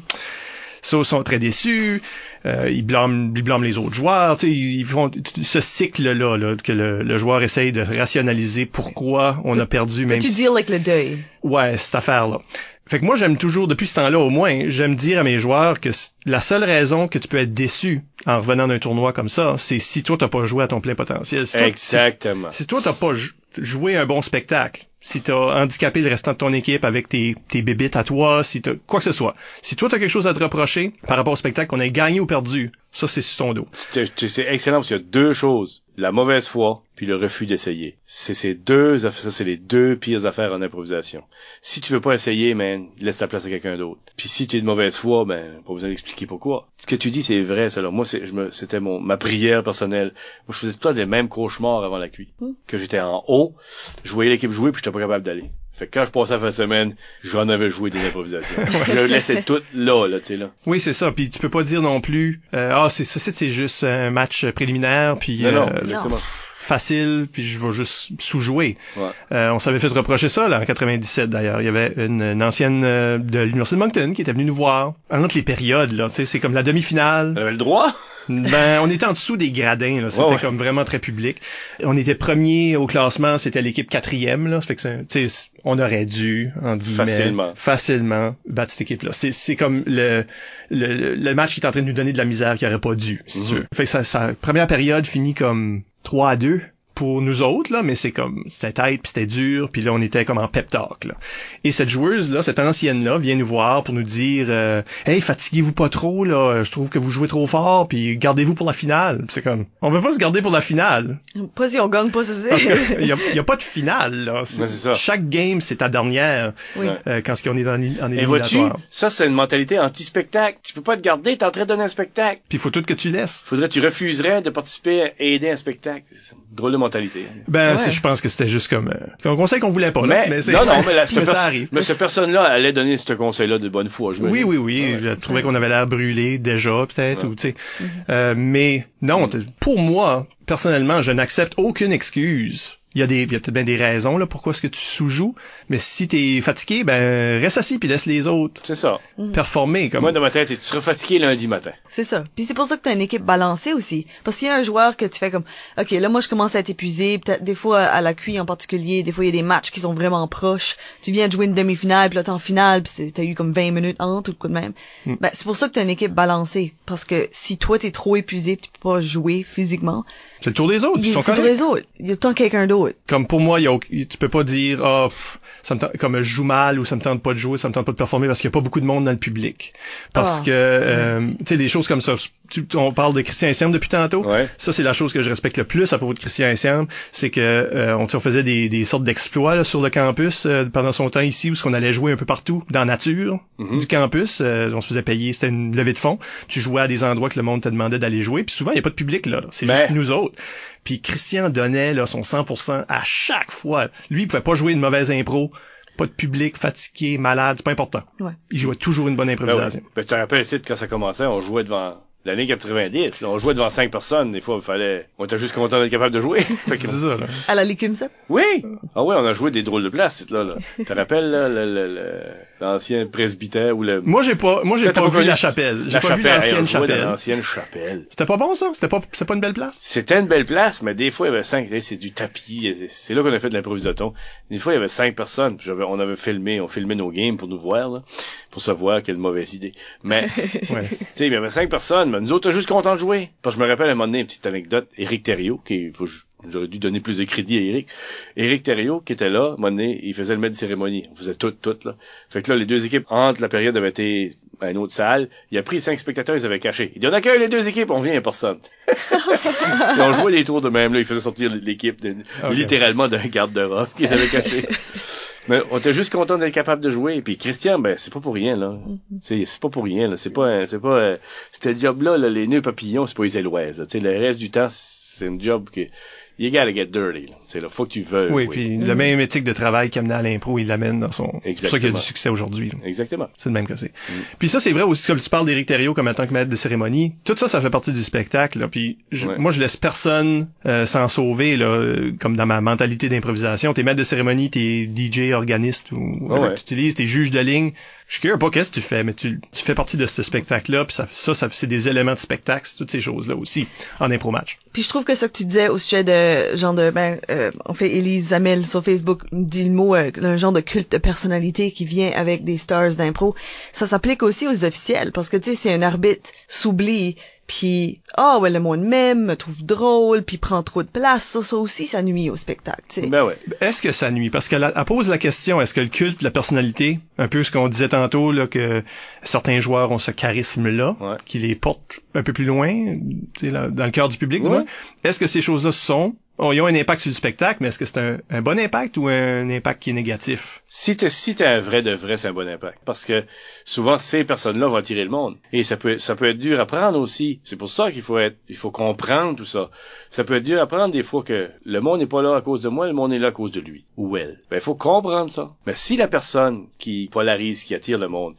Ça, ils sont très déçus. Euh, ils blâment, ils blâment les autres joueurs. Tu sais, ils font ce cycle-là, là, que le, le joueur essaye de rationaliser pourquoi on a perdu, même Tu si- deal avec le deuil. Ouais, cette affaire-là. Fait que moi, j'aime toujours, depuis ce temps-là au moins, j'aime dire à mes joueurs que la seule raison que tu peux être déçu en revenant d'un tournoi comme ça, c'est si toi, t'as pas joué à ton plein potentiel. Si toi, Exactement. si toi, t'as pas jou- joué un bon spectacle, si t'as handicapé le restant de ton équipe avec tes, tes bébites à toi, si t'as quoi que ce soit, si toi, t'as quelque chose à te reprocher par rapport au spectacle qu'on ait gagné ou perdu, ça, c'est sur ton dos. C'est c'est excellent parce qu'il y a deux choses. La mauvaise foi, puis le refus d'essayer. C'est ces deux ça c'est les deux pires affaires en improvisation. Si tu veux pas essayer, man, laisse ta place à quelqu'un d'autre. Puis si tu es de mauvaise foi, ben pas besoin d'expliquer pourquoi. Ce que tu dis c'est vrai ça. Alors moi c'est je me c'était mon ma prière personnelle. Moi je faisais tout le temps les mêmes cauchemars avant la cuite. Mm. Que j'étais en haut, je voyais l'équipe jouer puis j'étais pas capable d'aller. Fait que quand je passais la fin de semaine, j'en avais joué des improvisations. je laissais tout là là, tu sais là. Oui, c'est ça. Puis tu peux pas dire non plus, euh, ah, c'est ça, c'est juste un match préliminaire, puis Non non, euh. Facile, puis je vais juste sous-jouer. Ouais. Euh, on s'avait fait reprocher ça là, en 97 d'ailleurs. Il y avait une, une ancienne euh, de l'Université de Moncton qui était venue nous voir entre les périodes. là. Tu sais, C'est comme la demi-finale. On avait le droit? Ben, on était en dessous des gradins. là. C'était Ouais, ouais. comme vraiment très public. On était premier au classement. C'était l'équipe quatrième. Là. Ça fait que tu on aurait dû, entre Facilement. facilement battre cette équipe-là. C'est, c'est comme le, le, le match qui est en train de nous donner de la misère qui aurait pas dû, si tu Mhm. veux. Fait que sa, sa première période finit comme 3 à 2 pour nous autres, là, mais c'est comme, c'était tight, puis c'était dur, puis là, on était comme en pep talk, là. Et cette joueuse-là, cette ancienne-là, vient nous voir pour nous dire, euh, hey, fatiguez-vous pas trop, là, je trouve que vous jouez trop fort, puis gardez-vous pour la finale. C'est comme, on veut pas se garder pour la finale. Pas si on gagne pas, ça Parce c'est. qu'il y a, y a pas de finale, là. C'est ça. Chaque game, c'est ta dernière, Oui. Euh, quand on est dans, l'é- en Et vois-tu, ça c'est une mentalité anti-spectacle. Tu peux pas te garder, t'es en train de donner un spectacle. Puis il faut tout que tu laisses. Faudrait tu refuserais de participer à aider un spectacle. C'est drôle de mentalité. Ben, Ouais. je pense que c'était juste comme, euh, un conseil qu'on voulait pas, là. Mais, c'est- non, non, mais, la, mais ça arrive. mais cette personne-là allait donner ce conseil-là de bonne foi. j'imagine. Oui, oui, oui. Je trouvais qu'on avait l'air brûlé déjà, peut-être, Ouais. ou tu sais. Euh, mais non, t- pour moi, personnellement, je n'accepte aucune excuse il y a des, il y a peut-être bien des raisons là pourquoi est-ce que tu sous-joues, mais si t'es fatigué, ben reste assis puis laisse les autres C'est ça. performer comme. Moi, dans ma tête, tu seras fatigué lundi matin. C'est ça. Puis c'est pour ça que t'as une équipe balancée aussi. Parce qu'il y a un joueur que tu fais comme, ok, là moi je commence à être épuisé. Peut-être des fois à la QI en particulier, des fois il y a des matchs qui sont vraiment proches. Tu viens de jouer une demi-finale, puis là t'es en finale, puis c'est- t'as eu comme 20 minutes entre ou quoi de même. Mm. Ben c'est pour ça que t'as une équipe balancée. Parce que si toi t'es trop épuisé, pis tu peux pas jouer physiquement, C'est le tour des autres, c'est le corrects. réseau. Il y a temps quelqu'un d'autre. Comme pour moi, il y a, tu peux pas dire ah pff, ça me tente- comme je joue mal ou ça me tente pas de jouer, ça me tente pas de performer parce qu'il y a pas beaucoup de monde dans le public. Parce Ah. que euh, tu sais des choses comme ça. Tu- on parle de Christian Essam depuis tantôt. Ouais. Ça, c'est la chose que je respecte le plus à propos de Christian Essam, c'est que euh, on, on faisait des, des sortes d'exploits là, sur le campus euh, pendant son temps ici, où ce qu'on allait jouer un peu partout dans la nature Mhm. du campus. Euh, on se faisait payer, c'était une levée de fonds. Tu jouais à des endroits que le monde te demandait d'aller jouer, puis souvent il y a pas de public là, c'est Ben. juste nous autres. Puis Christian donnait là, son 100% à chaque fois. Lui, il pouvait pas jouer une mauvaise impro, pas de public, fatigué, malade, c'est pas important. Ouais. Il jouait toujours une bonne Ben, oui. improvisation. ben, tu te rappelles ici, quand ça commençait, on jouait devant l'année 90. Là, on jouait devant cinq personnes. Des fois, il fallait... On était juste content d'être capable de jouer. Fait que- C'est ça, là. À la Licume, ça? Oui! Ah oui, on a joué des drôles de places, là. là. Tu te rappelles, là, le- le- le- l'ancien presbytère ou le... Moi, j'ai pas, moi, j'ai pas, pas vu la chapelle. J'ai pas chapelle. L'ancienne chapelle. l'ancienne chapelle. C'était pas bon, ça? C'était pas, c'était pas une belle place? C'était une belle place, mais des fois, il y avait cinq, c'est du tapis, c'est là qu'on a fait de l'improvisaton. Des fois, il y avait cinq personnes, on avait filmé, on filmait nos games pour nous voir, là, pour savoir quelle mauvaise idée. Mais, Ouais. tu sais, il y avait cinq personnes, mais nous autres, on juste contents de jouer. Parce que je me rappelle à un moment donné, une petite anecdote, Éric Thériault, qui, faut, j'aurais dû donner plus de crédit à Éric. Éric Thériault, qui était là, à un moment donné, il faisait le maître de cérémonie. On faisait tout, tout, là. Fait que là, les deux équipes, entre la période, avaient été à une autre salle. Il a pris cinq spectateurs, ils avaient caché. Il dit, on accueille les deux équipes, on vient, a personne. Et on jouait les tours de même, là. Il faisait sortir l'équipe Ok. littéralement d'un garde-robe qu'ils avaient caché. Mais on était juste content d'être capable de jouer. Puis Christian, ben c'est pas pour rien là. C'est c'est pas pour rien là. C'est pas c'est pas euh, ce job là, les nœuds papillons, c'est pas les éloises. là. Tu sais le reste du temps, c'est un job que you gotta get dirty. Là. C'est là, faut que tu veux. Oui, jouer. puis le même éthique de travail qu'il amenait à l'impro, il l'amène dans son... C'est pour ça qu'il a Exactement. du succès aujourd'hui. Exactement. C'est le même que c'est. Mm. Puis ça, c'est vrai aussi, comme tu parles d'Éric Thériault comme en tant que maître de cérémonie. Tout ça, ça fait partie du spectacle. Là. Puis je- Ouais. moi, je laisse personne euh, s'en sauver, là, euh, comme dans ma mentalité d'improvisation. T'es maître de cérémonie, t'es DJ, organiste, ou ouais. tu utilises, t'es juge de ligne. Je sais pas qu'est-ce que tu fais, mais tu, tu fais partie de ce spectacle-là. Puis ça, ça, ça c'est des éléments de spectacle, toutes ces choses-là aussi en impro match. Puis je trouve que ça que tu disais au sujet de genre de ben euh, on fait Elise Amel sur Facebook dit le mot euh, un genre de culte de personnalité qui vient avec des stars d'impro, ça s'applique aussi aux officiels parce que tu sais si un arbitre s'oublie puis ah ouais le monde m'aime, me trouve drôle puis prend trop de place, ça ça aussi ça nuit au spectacle, tu sais. Ben ouais. Est-ce que ça nuit? Parce qu'elle pose la question, est-ce que le culte de la personnalité, un peu ce qu'on disait tantôt, là, que certains joueurs ont ce charisme-là, Ouais. qui les porte un peu plus loin, là, dans le cœur du public, Ouais. est-ce que ces choses-là sont, oh, ils ont un impact sur le spectacle, mais est-ce que c'est un, un bon impact ou un impact qui est négatif? Si t'es si t'es un vrai de vrai, c'est un bon impact. Parce que souvent ces personnes-là vont attirer le monde. Et ça peut ça peut être dur à prendre aussi. C'est pour ça qu'il faut être il faut comprendre tout ça. Ça peut être dur à prendre des fois que le monde n'est pas là à cause de moi, le monde est là à cause de lui ou elle. Ben il faut comprendre ça. Mais si la personne qui polarise, qui attire le monde,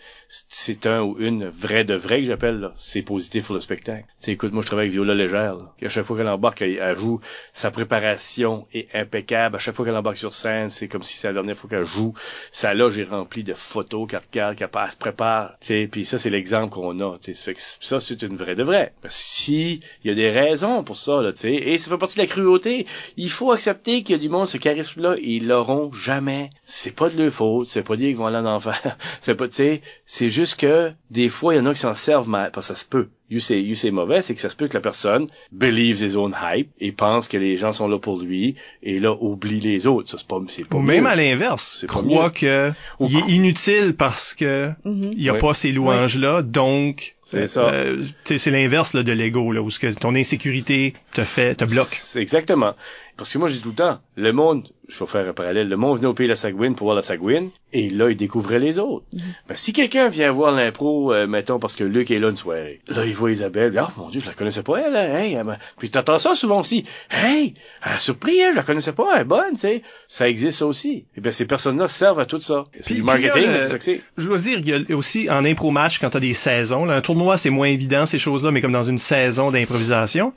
c'est un ou une vrai de vrai que j'appelle là, c'est positif pour le spectacle. Tu sais, écoute, moi je travaille avec Viola Légère. Là. À chaque fois qu'elle embarque, elle, elle joue, sa préparation est impeccable. À chaque fois qu'elle embarque sur scène, c'est comme si c'est la dernière fois qu'elle joue. Ça là, j'ai rempli de photos qu'elle regarde, qu'elle elle se prépare. Tu sais, puis ça c'est l'exemple qu'on a. Tu sais, ça ça c'est une vraie de vrai. Parce que si il y a des raisons pour ça là, tu sais, et ça fait partie de la cruauté. Il faut accepter qu'il y a du monde ce charisme-là, ils l'auront jamais. C'est pas de leur faute. C'est pas dire qu'ils vont aller en enfer. c'est pas, tu sais, c'est juste que des fois il y en a qui s'en servent mal, parce que ça se peut. You c'est, you c'est mauvais, c'est que ça se peut que la personne believes his own hype et pense que les gens sont là pour lui et là oublie les autres. Ça c'est pas, c'est pas Ou même mieux. à l'inverse, C'est croit que Ou il est inutile parce que il y a Oui. pas ces louanges-là, donc C'est ça. euh, tu sais, c'est l'inverse là, de l'ego, là, où ce que ton insécurité te fait, te bloque. C'est exactement. Parce que moi, je dis tout le temps, le monde, je vais faire un parallèle, le monde venait au pays de la Sagouine pour voir la Sagouine, et là, il découvrait les autres. Ben, si quelqu'un vient voir l'impro, euh, mettons, parce que Luc est là une soirée, là, il voit Isabelle, ah, mon Dieu, je la connaissais pas, elle, hein, elle puis t'entends ça souvent aussi, hey, surpris, hein, je la connaissais pas, elle est bonne, tu sais, ça existe ça aussi. Et ben, ces personnes-là servent à tout ça. Puis- du marketing, c'est ça que c'est. Je dois dire, il y a aussi en impro match quand t'as des saisons. Là, un tournoi, c'est moins évident ces choses-là, mais comme dans une saison d'improvisation,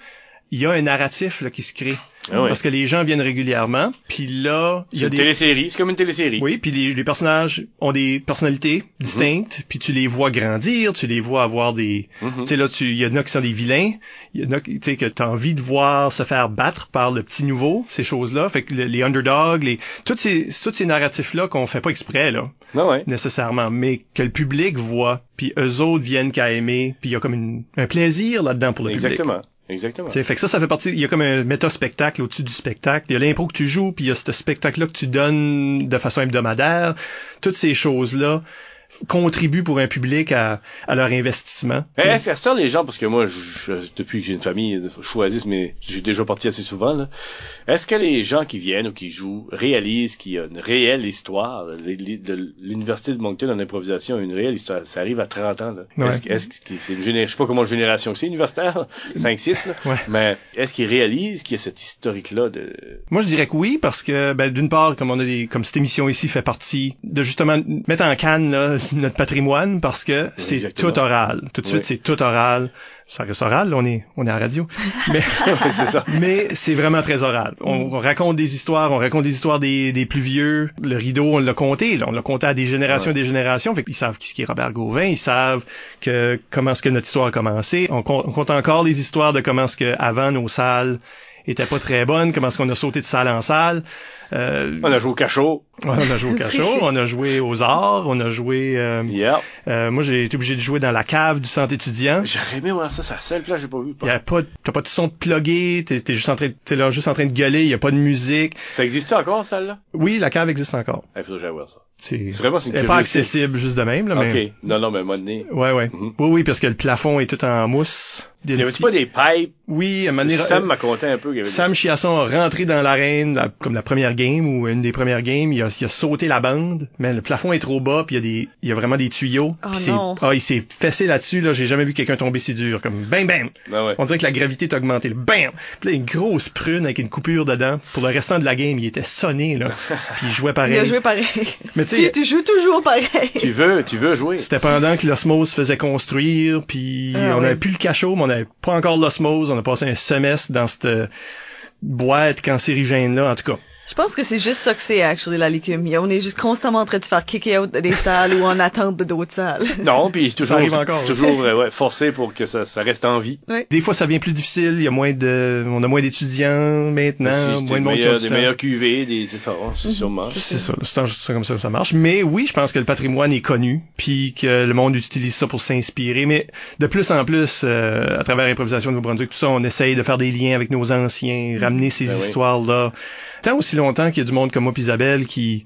il y a un narratif là, qui se crée. Ah ouais. Parce que les gens viennent régulièrement, puis là, il y a une des... télésérie, c'est comme une télésérie. Oui, puis les, les personnages ont des personnalités distinctes, puis tu les vois grandir, tu les vois avoir des... Mhm. Tu sais, là, tu- il y en a qui sont des vilains, il y en a qui- tu sais, que t'as envie de voir se faire battre par le petit nouveau, ces choses-là. Fait que le- les underdogs, les... Tous ces, tous ces narratifs-là qu'on fait pas exprès, là, Ah ouais. nécessairement, mais que le public voit, puis eux autres viennent qu'à aimer, puis il y a comme une- un plaisir là-dedans pour le public. Exactement. Exactement. Tu sais, fait que ça, ça fait partie. Il y a comme un méta-spectacle au-dessus du spectacle. Il y a l'impro que tu joues, puis il y a ce spectacle-là que tu donnes de façon hebdomadaire. Toutes ces choses-là contribuent pour un public à, à leur investissement. Est-ce qu'à ça, les gens, parce que moi, je, depuis que j'ai une famille, je choisisse, mais j'ai déjà parti assez souvent. Est-ce que les gens qui viennent ou qui jouent réalisent qu'il y a une réelle histoire? L'Université de Moncton en improvisation a une réelle histoire. Ça arrive à 30 ans, là. Ouais. Est-ce que c'est une génération, je sais pas comment génération que c'est universitaire, 5-6, là. Ouais. Mais est-ce qu'ils réalisent qu'il y a cette historique-là de... Moi, je dirais que oui, parce que ben, d'une part, comme on a des, comme cette émission ici fait partie de justement mettre en canne là, notre patrimoine, parce que c'est tout oral. Tout de suite, Oui. c'est tout oral. Ça reste oral, là, on est, on est à la radio. Mais c'est ça. Mais c'est vraiment très oral. On, on raconte des histoires, on raconte des histoires des, des plus vieux. Le rideau, on l'a compté, là, on l'a compté à des générations et des générations. Fait qu'ils savent qui est Robert Gauvin, ils savent que comment est-ce que notre histoire a commencé. On, on compte encore les histoires de comment est-ce que avant nos salles étaient pas très bonnes, comment est-ce qu'on a sauté de salle en salle. Euh, On a joué au cachot. On a joué au cachot, on a joué aux arts, on a joué. euh, Yeah. euh, moi, j'ai été obligé de jouer dans la cave du centre étudiant. J'aurais aimé voir ça, ça seule place, j'ai pas vu. Il y a pas, de- t'as pas de son de plugué, t'es, t'es juste en train, de- t'es là juste en train de gueuler, il y a pas de musique. Ça existe encore, celle-là? Oui, la cave existe encore. Il faut que j'aille voir ça. C'est, C'est vraiment, c'est une elle est pas accessible juste de même, là, mais. OK. Non, non, mais moment donné. Ouais, ouais. Mhm. Oui, oui, parce que le plafond est tout en mousse. Des Y avait-tu pas des pipes? Oui, à un moment donné, Sam euh, m'a conté un peu qu'il y avait Sam Chiasson a rentré dans l'arène, la- comme la première game ou une des premières games, il a, il a sauté la bande, mais le plafond est trop bas, puis il y a des, il y a vraiment des tuyaux. Oh non. ah, il s'est fessé là-dessus, là, j'ai jamais vu quelqu'un tomber si dur, comme bam bam. Ah ouais. On dirait que la gravité t'a augmenté. là. Bam! Puis là, une grosse prune avec une coupure dedans. Pour le restant de la game, il était sonné, là. Puis il jouait pareil. Il a joué pareil. Mais tu tu, sais, tu joues toujours pareil. Tu veux, tu veux jouer? c'était pendant que l'osmose se faisait construire, puis Ah, on oui. avait plus le cachot, mais on avait pas encore l'osmose. On a passé un semestre dans cette boîte cancérigène-là, en tout cas. Je pense que c'est juste ça que c'est, actually, la légume. On est juste constamment en train de se faire kicker out des salles ou en attente de d'autres salles. Non, puis toujours, arrive encore. toujours euh, ouais, forcé pour que ça, ça reste en vie. Des fois, ça devient plus difficile. Il y a moins de, on a moins d'étudiants maintenant, Si, moins de monde qui a meilleurs, du des meilleurs QV, des, c'est ça, hein, c'est sûrement. C'est ça, c'est comme ça que ça marche. Mais oui, je pense que le patrimoine est connu, puis que le monde utilise ça pour s'inspirer. Mais de plus en plus, euh, à travers l'improvisation de Nouveau-Brunswick, tout ça, on essaye de faire des liens avec nos anciens, ramener ces Ben oui. Tant aussi longtemps qu'il y a du monde comme moi puis Isabelle qui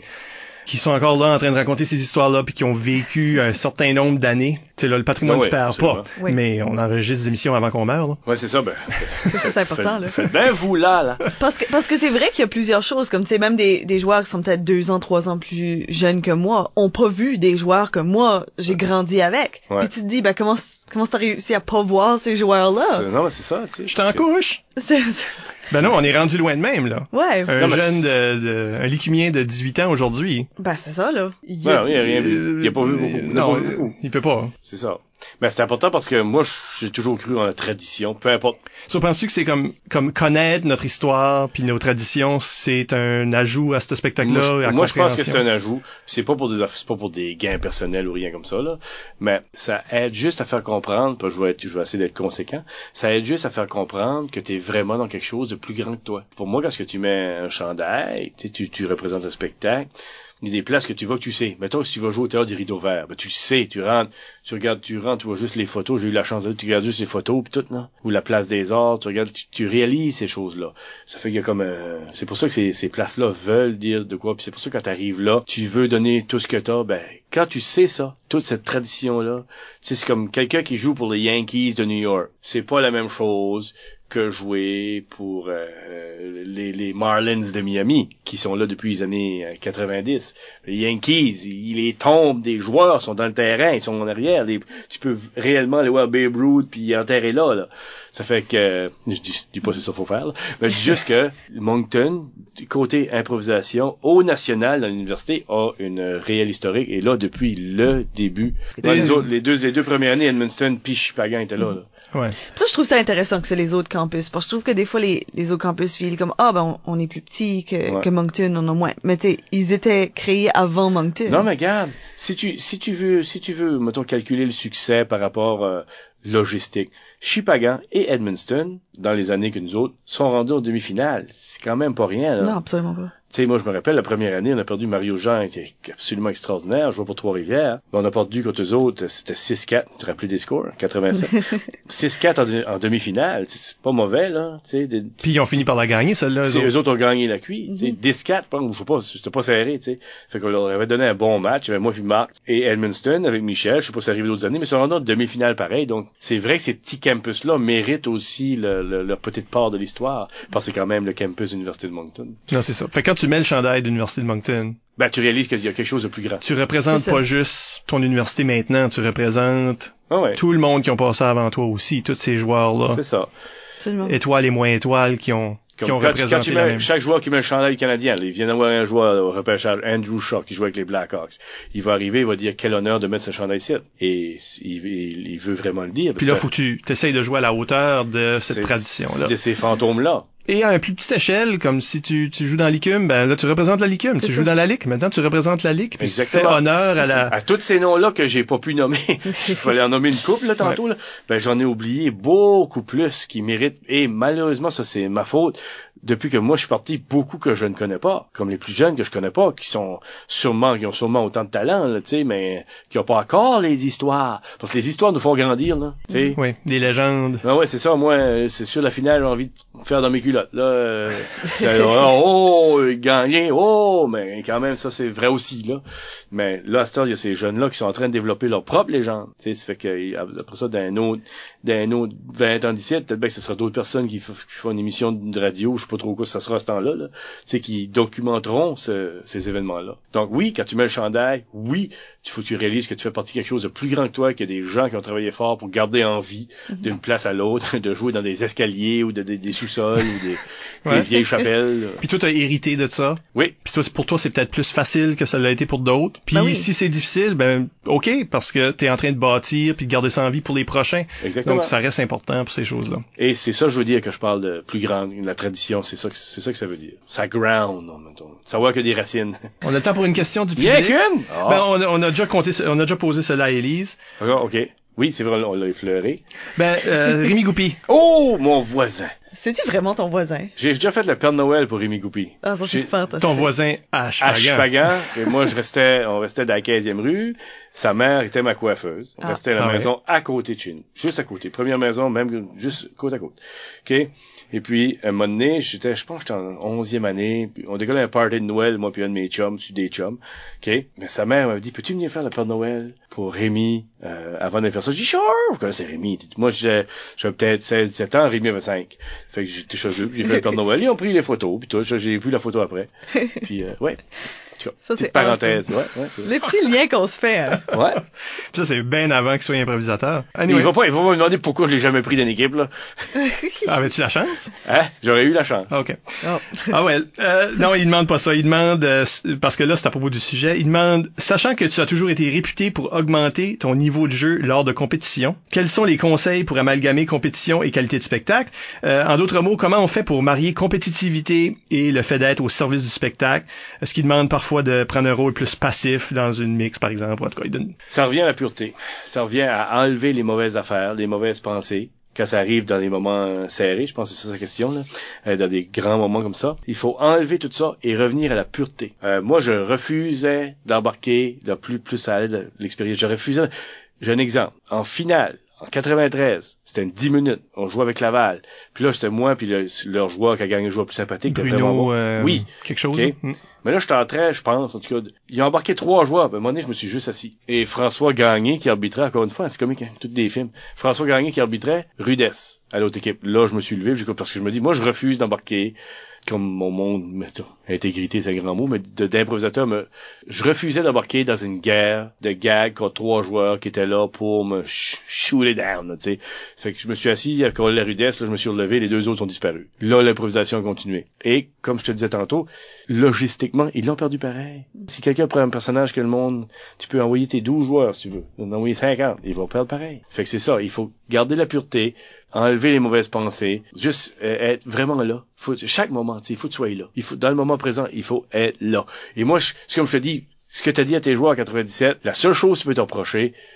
qui sont encore là en train de raconter ces histoires-là puis qui ont vécu un certain nombre d'années. Tu sais, là, le patrimoine Ben se oui, perd pas. Oui. mais on enregistre des émissions avant qu'on meure. Là. Ouais, c'est ça, ben. Ça, c'est important, là. Faites bien vous là, là. Parce que parce que c'est vrai qu'il y a plusieurs choses comme tu sais même des, des joueurs qui sont peut-être deux ans trois ans plus jeunes que moi ont pas vu des joueurs que moi j'ai grandi avec Ouais. puis tu te dis ben comment comment t'as réussi à pas voir ces joueurs C'est- là Non, mais c'est ça, tu sais. Je t'en que- couche! Ben non, on est rendu loin de même, là. ouais Un Non, jeune de, de- un licumien de 18 ans aujourd'hui. ben c'est ça là il Ouais, a- il a rien vu. Il a pas vu beaucoup. Il a Non, pas vu beaucoup. il peut pas. C'est ça. Mais c'est important parce que moi, j'ai toujours cru en la tradition, peu importe. So, penses-tu que c'est comme, comme connaître notre histoire puis nos traditions, c'est un ajout à ce spectacle-là? Moi, je, moi, je pense que c'est un ajout. C'est pas pour des pas pour des gains personnels ou rien comme ça là, mais ça aide juste à faire comprendre. Puis je vais être, je vais essayer d'être conséquent. Ça aide juste à faire comprendre que t'es vraiment dans quelque chose de plus grand que toi. Pour moi, quand que tu mets un chandail, tu sais, tu, tu représentes un spectacle. A des places que tu vas que tu sais. Mettons, si tu vas jouer au théâtre des rideaux verts, ben, tu sais, tu rentres, tu regardes, tu rentres, tu vois juste les photos. J'ai eu la chance de tu regardes juste les photos puis tout, non? Ou la place des arts, tu regardes, tu, réalises ces choses-là. Ça fait qu'il comme euh, c'est pour ça que ces, ces places-là veulent dire de quoi. Puis c'est pour ça que quand t'arrives là, tu veux donner tout ce que t'as. Ben, quand tu sais ça, toute cette tradition-là, tu sais, c'est comme quelqu'un qui joue pour les Yankees de New York. C'est pas la même chose que jouer pour euh, les, les Marlins de Miami, qui sont là depuis les années euh, 90. Les Yankees, ils les tombent, des joueurs sont dans le terrain, ils sont en arrière. Les- tu peux réellement aller voir Babe Ruth puis enterrer là, là. Ça fait que, je dis, je dis pas c'est ça qu'il faut faire, là, mais je dis juste que Moncton, du côté improvisation, au national dans l'université, a une réelle historique. Et là, depuis le début. Dans les, autres, les, deux, les deux premières années, Edmundston puis Chipagan étaient là. là. Ouais. Ça, je trouve ça intéressant que c'est les autres campus. Parce que je trouve que des fois, les, les autres campus filent comme, ah, ben, on, on est plus petit que, Ouais. que Moncton, on a moins. Mais tu sais, ils étaient créés avant Moncton. Non, mais regarde, si tu, si tu veux, si tu veux, mettons, calculer le succès par rapport euh, logistique, Chipagan et Edmundston, dans les années que nous autres, sont rendus en demi-finale. C'est quand même pas rien, là. Non, absolument pas. Tu sais, moi, je me rappelle, la première année, on a perdu Mario Jean, qui était absolument extraordinaire, jouait pour Trois-Rivières. Mais on a perdu contre eux autres, c'était 6-4. Tu te rappelles des scores? 87. 6-4 en, de- en demi-finale. C'est pas mauvais, là. Tu sais, des- Puis ils ont fini par la gagner, celle-là. eux c'est autres. eux autres ont gagné la cuite. tu sais, 10-4, je sais pas, c'était pas serré, tu sais. Fait qu'on leur avait donné un bon match, avec moi puis Marc. Et Edmundston avec Michel, je sais pas si c'est arrivé d'autres années, mais sont rendus en demi-finale pareil. Donc, c'est vrai que ces petits campus-là méritent aussi le- le- leur petite part de l'histoire. Parce que c'est quand même le campus de l'Université de Moncton. Non, c'est ça. Fait quand tu mets le chandail de l'Université de Moncton, Ben, tu réalises qu'il y a quelque chose de plus grand. tu représentes pas juste ton université maintenant, tu représentes Ah ouais. tout le monde qui ont passé avant toi aussi, tous ces joueurs-là. C'est ça. Absolument. Étoiles et moins étoiles qui ont, qui ont quand, tu- quand représenté tu la mets, même. chaque joueur qui met le chandail canadien, là, il vient d'avoir un joueur au repêchage, Andrew Shaw, qui joue avec les Blackhawks. Il va arriver, il va dire quel honneur de mettre ce chandail ici. Et il, il- il veut vraiment le dire. parce Puis là, que faut que tu essayes de jouer à la hauteur de cette tradition-là. De ces fantômes-là. Et à un plus petite échelle, comme si tu, tu joues dans l'ICUM, ben là, tu représentes la LICUM. Tu C'est joues ça. dans la Ligue. Maintenant, tu représentes la Ligue. Puis tu fais Exactement. honneur à la... À tous ces noms-là que j'ai pas pu nommer, il fallait en nommer une couple là tantôt là. Ben j'en ai oublié beaucoup plus qui méritent et malheureusement ça c'est ma faute. Depuis que moi je suis parti, beaucoup que je ne connais pas, comme les plus jeunes que je connais pas, qui sont sûrement qui ont sûrement autant de talent là, tu sais, mais qui ont pas encore les histoires parce que les histoires nous font grandir là, tu sais. Oui, des légendes. Ah ouais, c'est ça. Moi, euh, c'est sûr, la finale, j'ai envie de faire dans mes culottes. Là, euh, oh, gagner, oh, mais quand même, ça, c'est vrai aussi, là. Mais là, à cette heure, il y a ces jeunes-là qui sont en train de développer leur propre légende. Tu sais, ça fait que, euh, après ça, d'un autre, d'un autre 20 ans d'ici, peut-être bien que ce sera d'autres personnes qui, font une émission de radio, je sais pas trop quoi ça sera à ce temps-là, là. Tu sais, qui documenteront ce- ces événements-là. Donc oui, quand tu mets le chandail, oui, il faut que tu réalises que tu fais partie de quelque chose de plus grand que toi, qu'il y a des gens qui ont travaillé fort pour garder en vie d'une place à l'autre, de jouer dans des escaliers ou de, des- des ou des, vieilles chapelles. Puis toi, t'as hérité de ça. Oui, Puis toi, c'est- pour toi, c'est peut-être plus facile que ça l'a été pour d'autres. Puis Ben oui. si c'est difficile, ben OK, parce que t'es en train de bâtir puis de garder ça en vie pour les prochains. exactement. Donc ça reste important pour ces choses-là. Et c'est ça, je veux dire, que je parle de plus grande, la tradition, c'est ça, que- c'est ça que ça veut dire. Ça ground, en même temps. Savoir que des racines. On a le temps pour une question du public. Bien qu'une! Ah. Ben, on, a, on a déjà compté, on a déjà posé cela à Élise. D'accord, ok. Oui, c'est vrai, on l'a effleuré. Ben, euh, Rémi Goupy. Oh, mon voisin! C'est-tu vraiment ton voisin? J'ai déjà fait le Père Noël pour Rémi Goupy. Ah, ça, c'est fantastique. Ton voisin à à Chupagan. Chupagan, et moi je restais, on restait dans la 15e rue. Sa mère était ma coiffeuse. On Ah. restait à la Ah ouais. maison à côté de chez nous, juste à côté, première maison, même juste côte à côte. Ok? Et puis à un moment donné, j'étais, je pense, que j'étais en 11e année. puis on décollait un party de Noël, moi puis un de mes chums, je suis des chums. Ok? Mais sa mère m'avait dit, peux-tu venir faire le Père Noël pour Rémi euh, avant de faire ça? J'ai dit, sure. Vous connaissez Rémi. Moi, j'avais j'avais peut-être 16, 17 ans. Rémi avait 5. Fait que j'étais chez eux. J'ai fait le Père Noël. Ils ont pris les photos. Puis tout. J'ai vu la photo après. Puis euh, ouais. Cas, Ça, petite parenthèse. Ouais, ouais, c'est- Les petits liens qu'on se fait. hein. ouais. Puis ça, c'est bien avant qu'il soit improvisateur. Il Anyway. va pas, il va pas me demander pourquoi je l'ai jamais pris dans une équipe, là. Avais-tu la chance? Hein? J'aurais eu la chance. Ah, OK. Oh. Ah ouais. Euh, non, il demande pas ça. Il demande, euh, parce que là, c'est à propos du sujet, il demande, sachant que tu as toujours été réputé pour augmenter ton niveau de jeu lors de compétitions, quels sont les conseils pour amalgamer compétition et qualité de spectacle? Euh, en d'autres mots, comment on fait pour marier compétitivité et le fait d'être au service du spectacle? Est-ce qu'il demande parfois de prendre un rôle plus passif dans une mix, par exemple? En tout. Ça revient à la pureté. Ça revient à enlever les mauvaises affaires, les mauvaises pensées. Quand ça arrive dans les moments serrés, je pense que c'est ça sa question, là, euh, dans des grands moments comme ça, il faut enlever tout ça et revenir à la pureté. Euh, moi, je refusais d'embarquer le plus plus à l'expérience. Je refusais. J'ai un exemple. En finale, en 93, c'était une 10 minutes. On jouait avec Laval. Puis là, c'était moi puis le- leur joueur qui a gagné le joueur plus sympathique. Bruno, bon. euh, Oui. quelque chose. Ok. Hmm. Mais là, j'étais en train, je pense, en tout cas, ils ont embarqué trois joueurs. Ben, à un moment donné, je me suis juste assis. Et François Gagné, qui arbitrait, encore une fois, c'est comme tous des films. François Gagné qui arbitrait, Rudesse, à l'autre équipe. Là, je me suis levé, parce que je me dis, moi, je refuse d'embarquer comme mon monde, mettons, intégrité, c'est un grand mot, mais d'improvisateur, je refusais d'embarquer dans une guerre de gags contre trois joueurs qui étaient là pour me sh- shoot it down, tu sais. Fait que je me suis assis à coller la rudesse, là, je me suis relevé, les deux autres sont disparus. Là, l'improvisation a continué. Et, comme je te disais tantôt, logistiquement, ils l'ont perdu pareil. Si quelqu'un prend un personnage que le monde, tu peux envoyer tes 12 joueurs, si tu veux. En envoyer 50, ils vont perdre pareil. Fait que c'est ça, il faut garder la pureté, enlever les mauvaises pensées, juste euh, être vraiment là. Faut, chaque moment, il faut que tu sois là. Il faut, dans le moment présent, il faut être là. Et moi, je, comme je te dis, ce que t'as dit à tes joueurs en 97, la seule chose que tu peux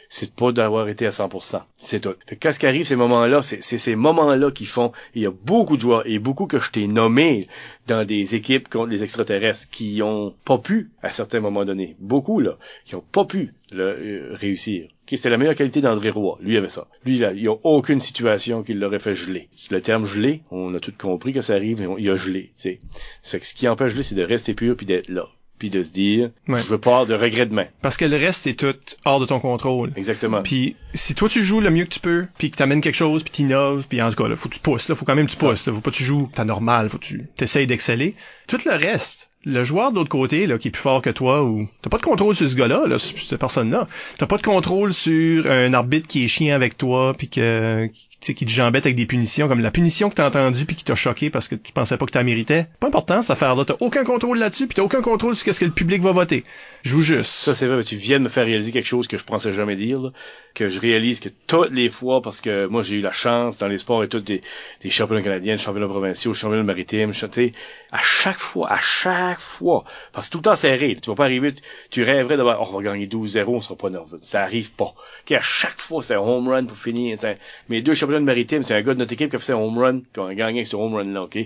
c'est de pas d'avoir été à 100%. C'est tout. Fait quand ce qui arrive, ces moments-là, c'est, ces moments-là qui font, il y a beaucoup de joueurs et beaucoup que je t'ai nommés dans des équipes contre les extraterrestres qui ont pas pu, à certains moments donnés, beaucoup, là, qui ont pas pu le, euh, réussir. Okay, c'est la meilleure qualité d'André Roy. Lui avait ça. Lui, là, il n'y a aucune situation qui l'aurait fait geler. Le terme geler, on a tout compris que ça arrive, mais on- il a gelé, ce qui empêche geler, c'est de rester pur puis d'être là. Puis de se dire, Ouais. je veux pas avoir de regret demain. Parce que le reste, c'est tout hors de ton contrôle. Exactement. Puis si toi tu joues le mieux que tu peux, puis que t'amènes quelque chose, puis t'innoves, puis en tout cas, là, faut que tu pousses, là, faut quand même que tu pousses, là, faut pas que tu joues ta normale, faut que tu t'essayes d'exceller. Tout le reste, le joueur de l'autre côté, là, qui est plus fort que toi, ou t'as pas de contrôle sur ce gars-là, là, cette personne-là. T'as pas de contrôle sur un arbitre qui est chien avec toi, puis que, qui, qui te jambette avec des punitions, comme la punition que t'as entendue, puis qui t'a choqué parce que tu pensais pas que t'as méritais. Pas important cette affaire-là, t'as aucun contrôle là-dessus, puis t'as aucun contrôle sur qu'est-ce que le public va voter. Joue juste. Ça, c'est vrai, mais tu viens de me faire réaliser quelque chose que je pensais jamais dire, là, que je réalise que toutes les fois, parce que moi, j'ai eu la chance dans les sports et tout, des, des championnats canadiens, championnats provinciaux, championnats maritimes, tu sais, à chaque fois, à chaque fois, parce que tout le temps serré, tu vas pas arriver, tu, rêverais d'avoir, oh, on va gagner 12-0, on sera pas nerveux. Ça arrive pas. Ok, à chaque fois, c'est un home run pour finir. un- Mes deux championnats de maritime, c'est un gars de notre équipe qui a fait un home run, puis on a gagné ce home run-là, ok?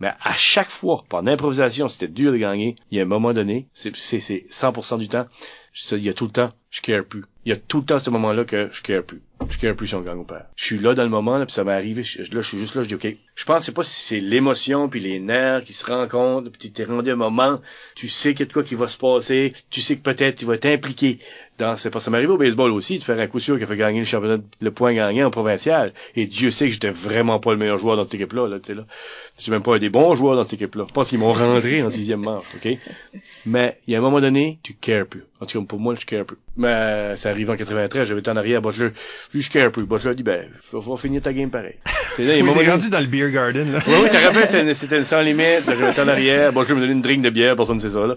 Mais à chaque fois, pendant l'improvisation, c'était dur de gagner. Il y a un moment donné, c'est, c'est, c'est 100% du temps, il y a tout le temps, je care plus. Il y a tout le temps ce moment-là que je care plus. Je care plus si on gagne ou perd. Je suis là dans le moment, puis ça m'est arrivé. je- là, je suis juste là, je dis OK. Je pense, c'est pas si c'est l'émotion puis les nerfs qui se rencontrent, puis t'es rendu un moment, tu sais qu'il y a quoi qui va se passer, tu sais que peut-être tu vas t'impliquer dans c'est pas ça m'est arrivé au baseball aussi de faire un coup sûr qui a fait gagner le championnat le point gagné en provincial. Et Dieu sait que j'étais vraiment pas le meilleur joueur dans cette équipe là là tu sais là. J'étais même pas un des bons joueurs dans cette équipe là je pense qu'ils m'ont rentré en sixième manche ok? Mais il y a un moment donné tu cares plus. En tout cas pour moi je care plus. Mais ça arrive en 93 j'avais été en arrière Butler je care plus. Butler dit ben faut, faut finir ta game pareil. C'est là il y a un Oui, moment t'es donné- rendu dans le beer garden, là. oui, oui, t'as rappelé, c'était une sans limite, j'avais été en arrière, je me donner une drink de bière, personne ne sait ça, là.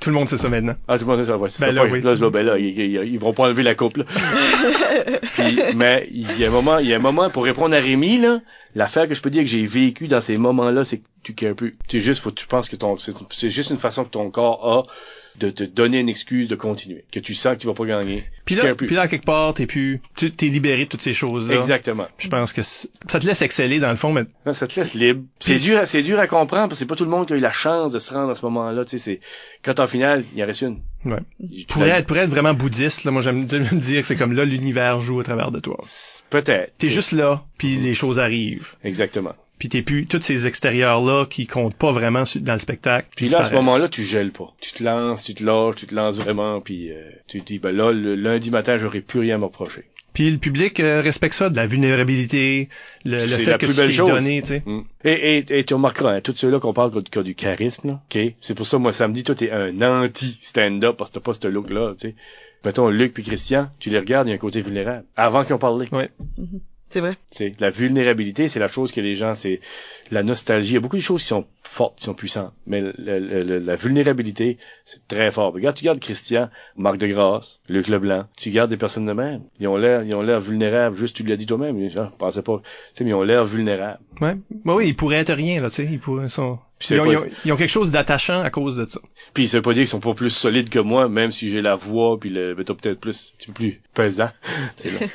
Tout le monde sait ça maintenant. ah, tout le monde sait ça, ouais, Ben là, pas- oui. là, là, ben là, ils, ils- ils vont pas enlever la coupe, là. Puis, mais, il y a un moment, il y a un moment, pour répondre à Rémi, là, l'affaire que je peux dire que j'ai vécu dans ces moments-là, c'est que tu cares plus. C'est juste, faut que tu penses que ton, c'est juste une façon que ton corps a de te donner une excuse de continuer. Que tu sens que tu vas pas gagner. Puis tu là, puis là, quelque part, t'es plus, tu t'es libéré de toutes ces choses-là. Exactement. Je pense que ça te laisse exceller dans le fond, mais Non, ça te laisse libre. C'est dur, à- c'est dur à comprendre parce que c'est pas tout le monde qui a eu la chance de se rendre à ce moment-là. Tu sais, c'est quand en finale, il en reste une. Ouais. Tu pour être, pour être vraiment bouddhiste, là, moi j'aime me dire que c'est comme là l'univers joue à travers de toi. Peut-être. T'es juste là, puis les choses arrivent. Exactement. Puis t'es plus tous ces extérieurs là qui comptent pas vraiment dans le spectacle. Puis là, à ce moment-là, tu gèles pas. Tu te lances, tu te lâches, tu te lances vraiment, puis euh, tu te dis, ben là, le lundi matin, j'aurai plus rien à me reprocher. Puis le public euh, respecte ça, de la vulnérabilité, le, fait la que plus tu belle t'es chose. donné, tu sais. Mm. Et, et, et tu remarqueras, hein, tous ceux-là qu'on parle qui ont- du charisme, là, ok? C'est pour ça, moi, samedi, toi, t'es un anti-stand-up parce que t'as pas ce look-là, tu sais. Mettons, Luc puis Christian, tu les regardes, il y a un côté vulnérable. Avant qu'ils ont parlé. C'est vrai. C'est la vulnérabilité, c'est la chose que les gens, c'est la nostalgie. Il y a beaucoup de choses qui sont fortes, qui sont puissantes, mais le- le- le- la vulnérabilité, c'est très fort. Regarde, tu regardes Christian, Marc de Grasse, Luc Leblanc, tu gardes des personnes de même. Ils ont l'air, ils ont l'air vulnérables. Juste, tu l'as dit toi-même. Les gens pensaient pas, tu sais, mais ils ont l'air vulnérables. Ouais. Ouais, oui, ils pourraient être rien, là, tu sais. Ils pourraient, sont... Puis c'est Ils ont, pas- ils ont- ils ont quelque chose d'attachant à cause de ça. Puis ça veut pas dire qu'ils sont pas plus solides que moi, même si j'ai la voix, puis le, mettons peut-être plus, un petit peu plus pesant. C'est là.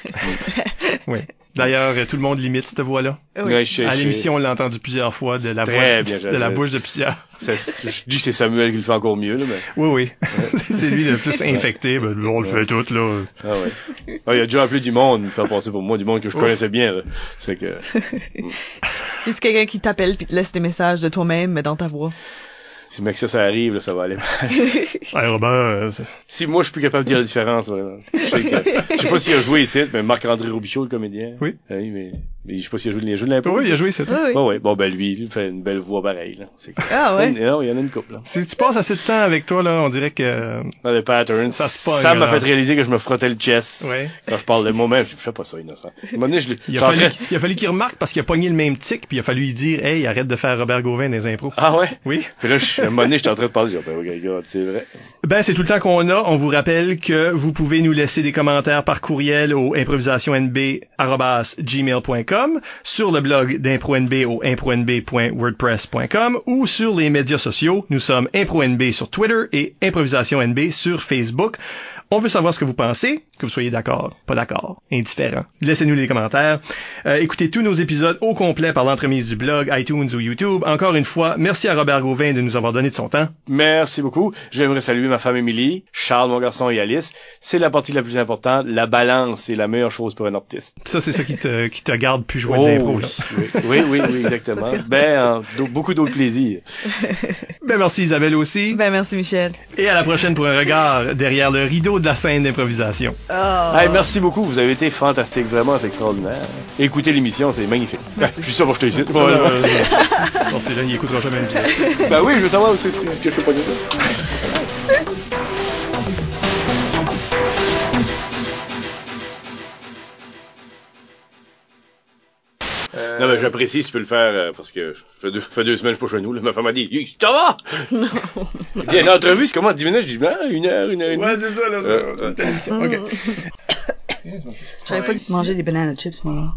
Oui. D'ailleurs, euh, tout le monde limite cette voix-là. Oui. Ouais, je sais, À l'émission, on l'a entendu plusieurs fois de la Très voix, bien, de la bouche de plusieurs. Ça, je dis que c'est Samuel qui le fait encore mieux, là, mais. Oui, oui. c'est lui le plus infecté. Ben, on le fait tout, là. Ah ouais. Ah, il a déjà appelé du monde, me faire passer pour moi, du monde que je Ouf. connaissais bien, là. C'est que. C'est quelqu'un qui t'appelle puis te laisse des messages de toi-même mais dans ta voix. Si mec ça, ça arrive, là, ça va aller mal. Robert, euh, c'est- Si moi, je suis plus capable de dire la différence, vraiment. Je sais, que- je sais pas s'il a joué ici, mais Marc-André Robichaud, le comédien. Oui. Oui, mais, mais je sais pas s'il a joué, il a joué de l'impro. oui, il a joué ça. Oui, oui. Bon, ouais. Bon, ben, lui, il fait une belle voix pareille, là. C'est- Ah ouais. Non, il y en a une couple, là. Si tu passes assez de temps avec toi, là, on dirait que... Dans le pattern. Ça se Ça m'a là. fait réaliser que je me frottais le chest. Ouais. Quand je parle de moi-même, je fais pas ça, innocent. À un moment donné, je Il a fallu, il a fallu qu'il remarque parce qu'il a pogné le même tic, puis il a fallu lui dire, hey, arrête de faire Robert Gauvin les impros. Ah ouais? Oui. Puis là, je- c'est. Ben, c'est tout le temps qu'on a. On vous rappelle que vous pouvez nous laisser des commentaires par courriel au improvisationnb.gmail.com, sur le blog d'ImproNB au impronb.wordpress.com ou sur les médias sociaux. Nous sommes ImproNB sur Twitter et ImprovisationNB sur Facebook. On veut savoir ce que vous pensez, que vous soyez d'accord, pas d'accord, indifférent. Laissez-nous les commentaires. Euh, écoutez tous nos épisodes au complet par l'entremise du blog, iTunes ou YouTube. Encore une fois, merci à Robert Gauvin de nous avoir donné de son temps. Merci beaucoup. J'aimerais saluer ma femme Émilie, Charles, mon garçon et Alice. C'est la partie la plus importante. La balance est la meilleure chose pour un artiste. Ça, c'est ça qui te, qui te garde plus jouer de Oh, l'impro. oui, oui, oui, exactement. Ben, euh, beaucoup d'autres plaisirs. Ben, merci Isabelle aussi. Ben merci Michel. Et à la prochaine pour un regard derrière le rideau de la scène d'improvisation. Oh. Hey, merci beaucoup. Vous avez été fantastique. Vraiment, c'est extraordinaire. Écoutez l'émission, c'est magnifique. Ben, je suis sûr pour je te ici. Bon, c'est là, il écoutera jamais. Ben oui, je savoir aussi ce que je peux pas dire. Non, mais j'apprécie si tu peux le faire euh, parce que ça fait fait deux semaines que je suis pas chez nous. Là. Ma femme m'a dit Hey, Ça va? Non. Il y a une entrevue, c'est comment 10 minutes? Je dis ben, une heure, une heure demie. Ouais, c'est ça, là. Euh, une émission. OK. J'aurais pas dû te manger des bananes chips, moi.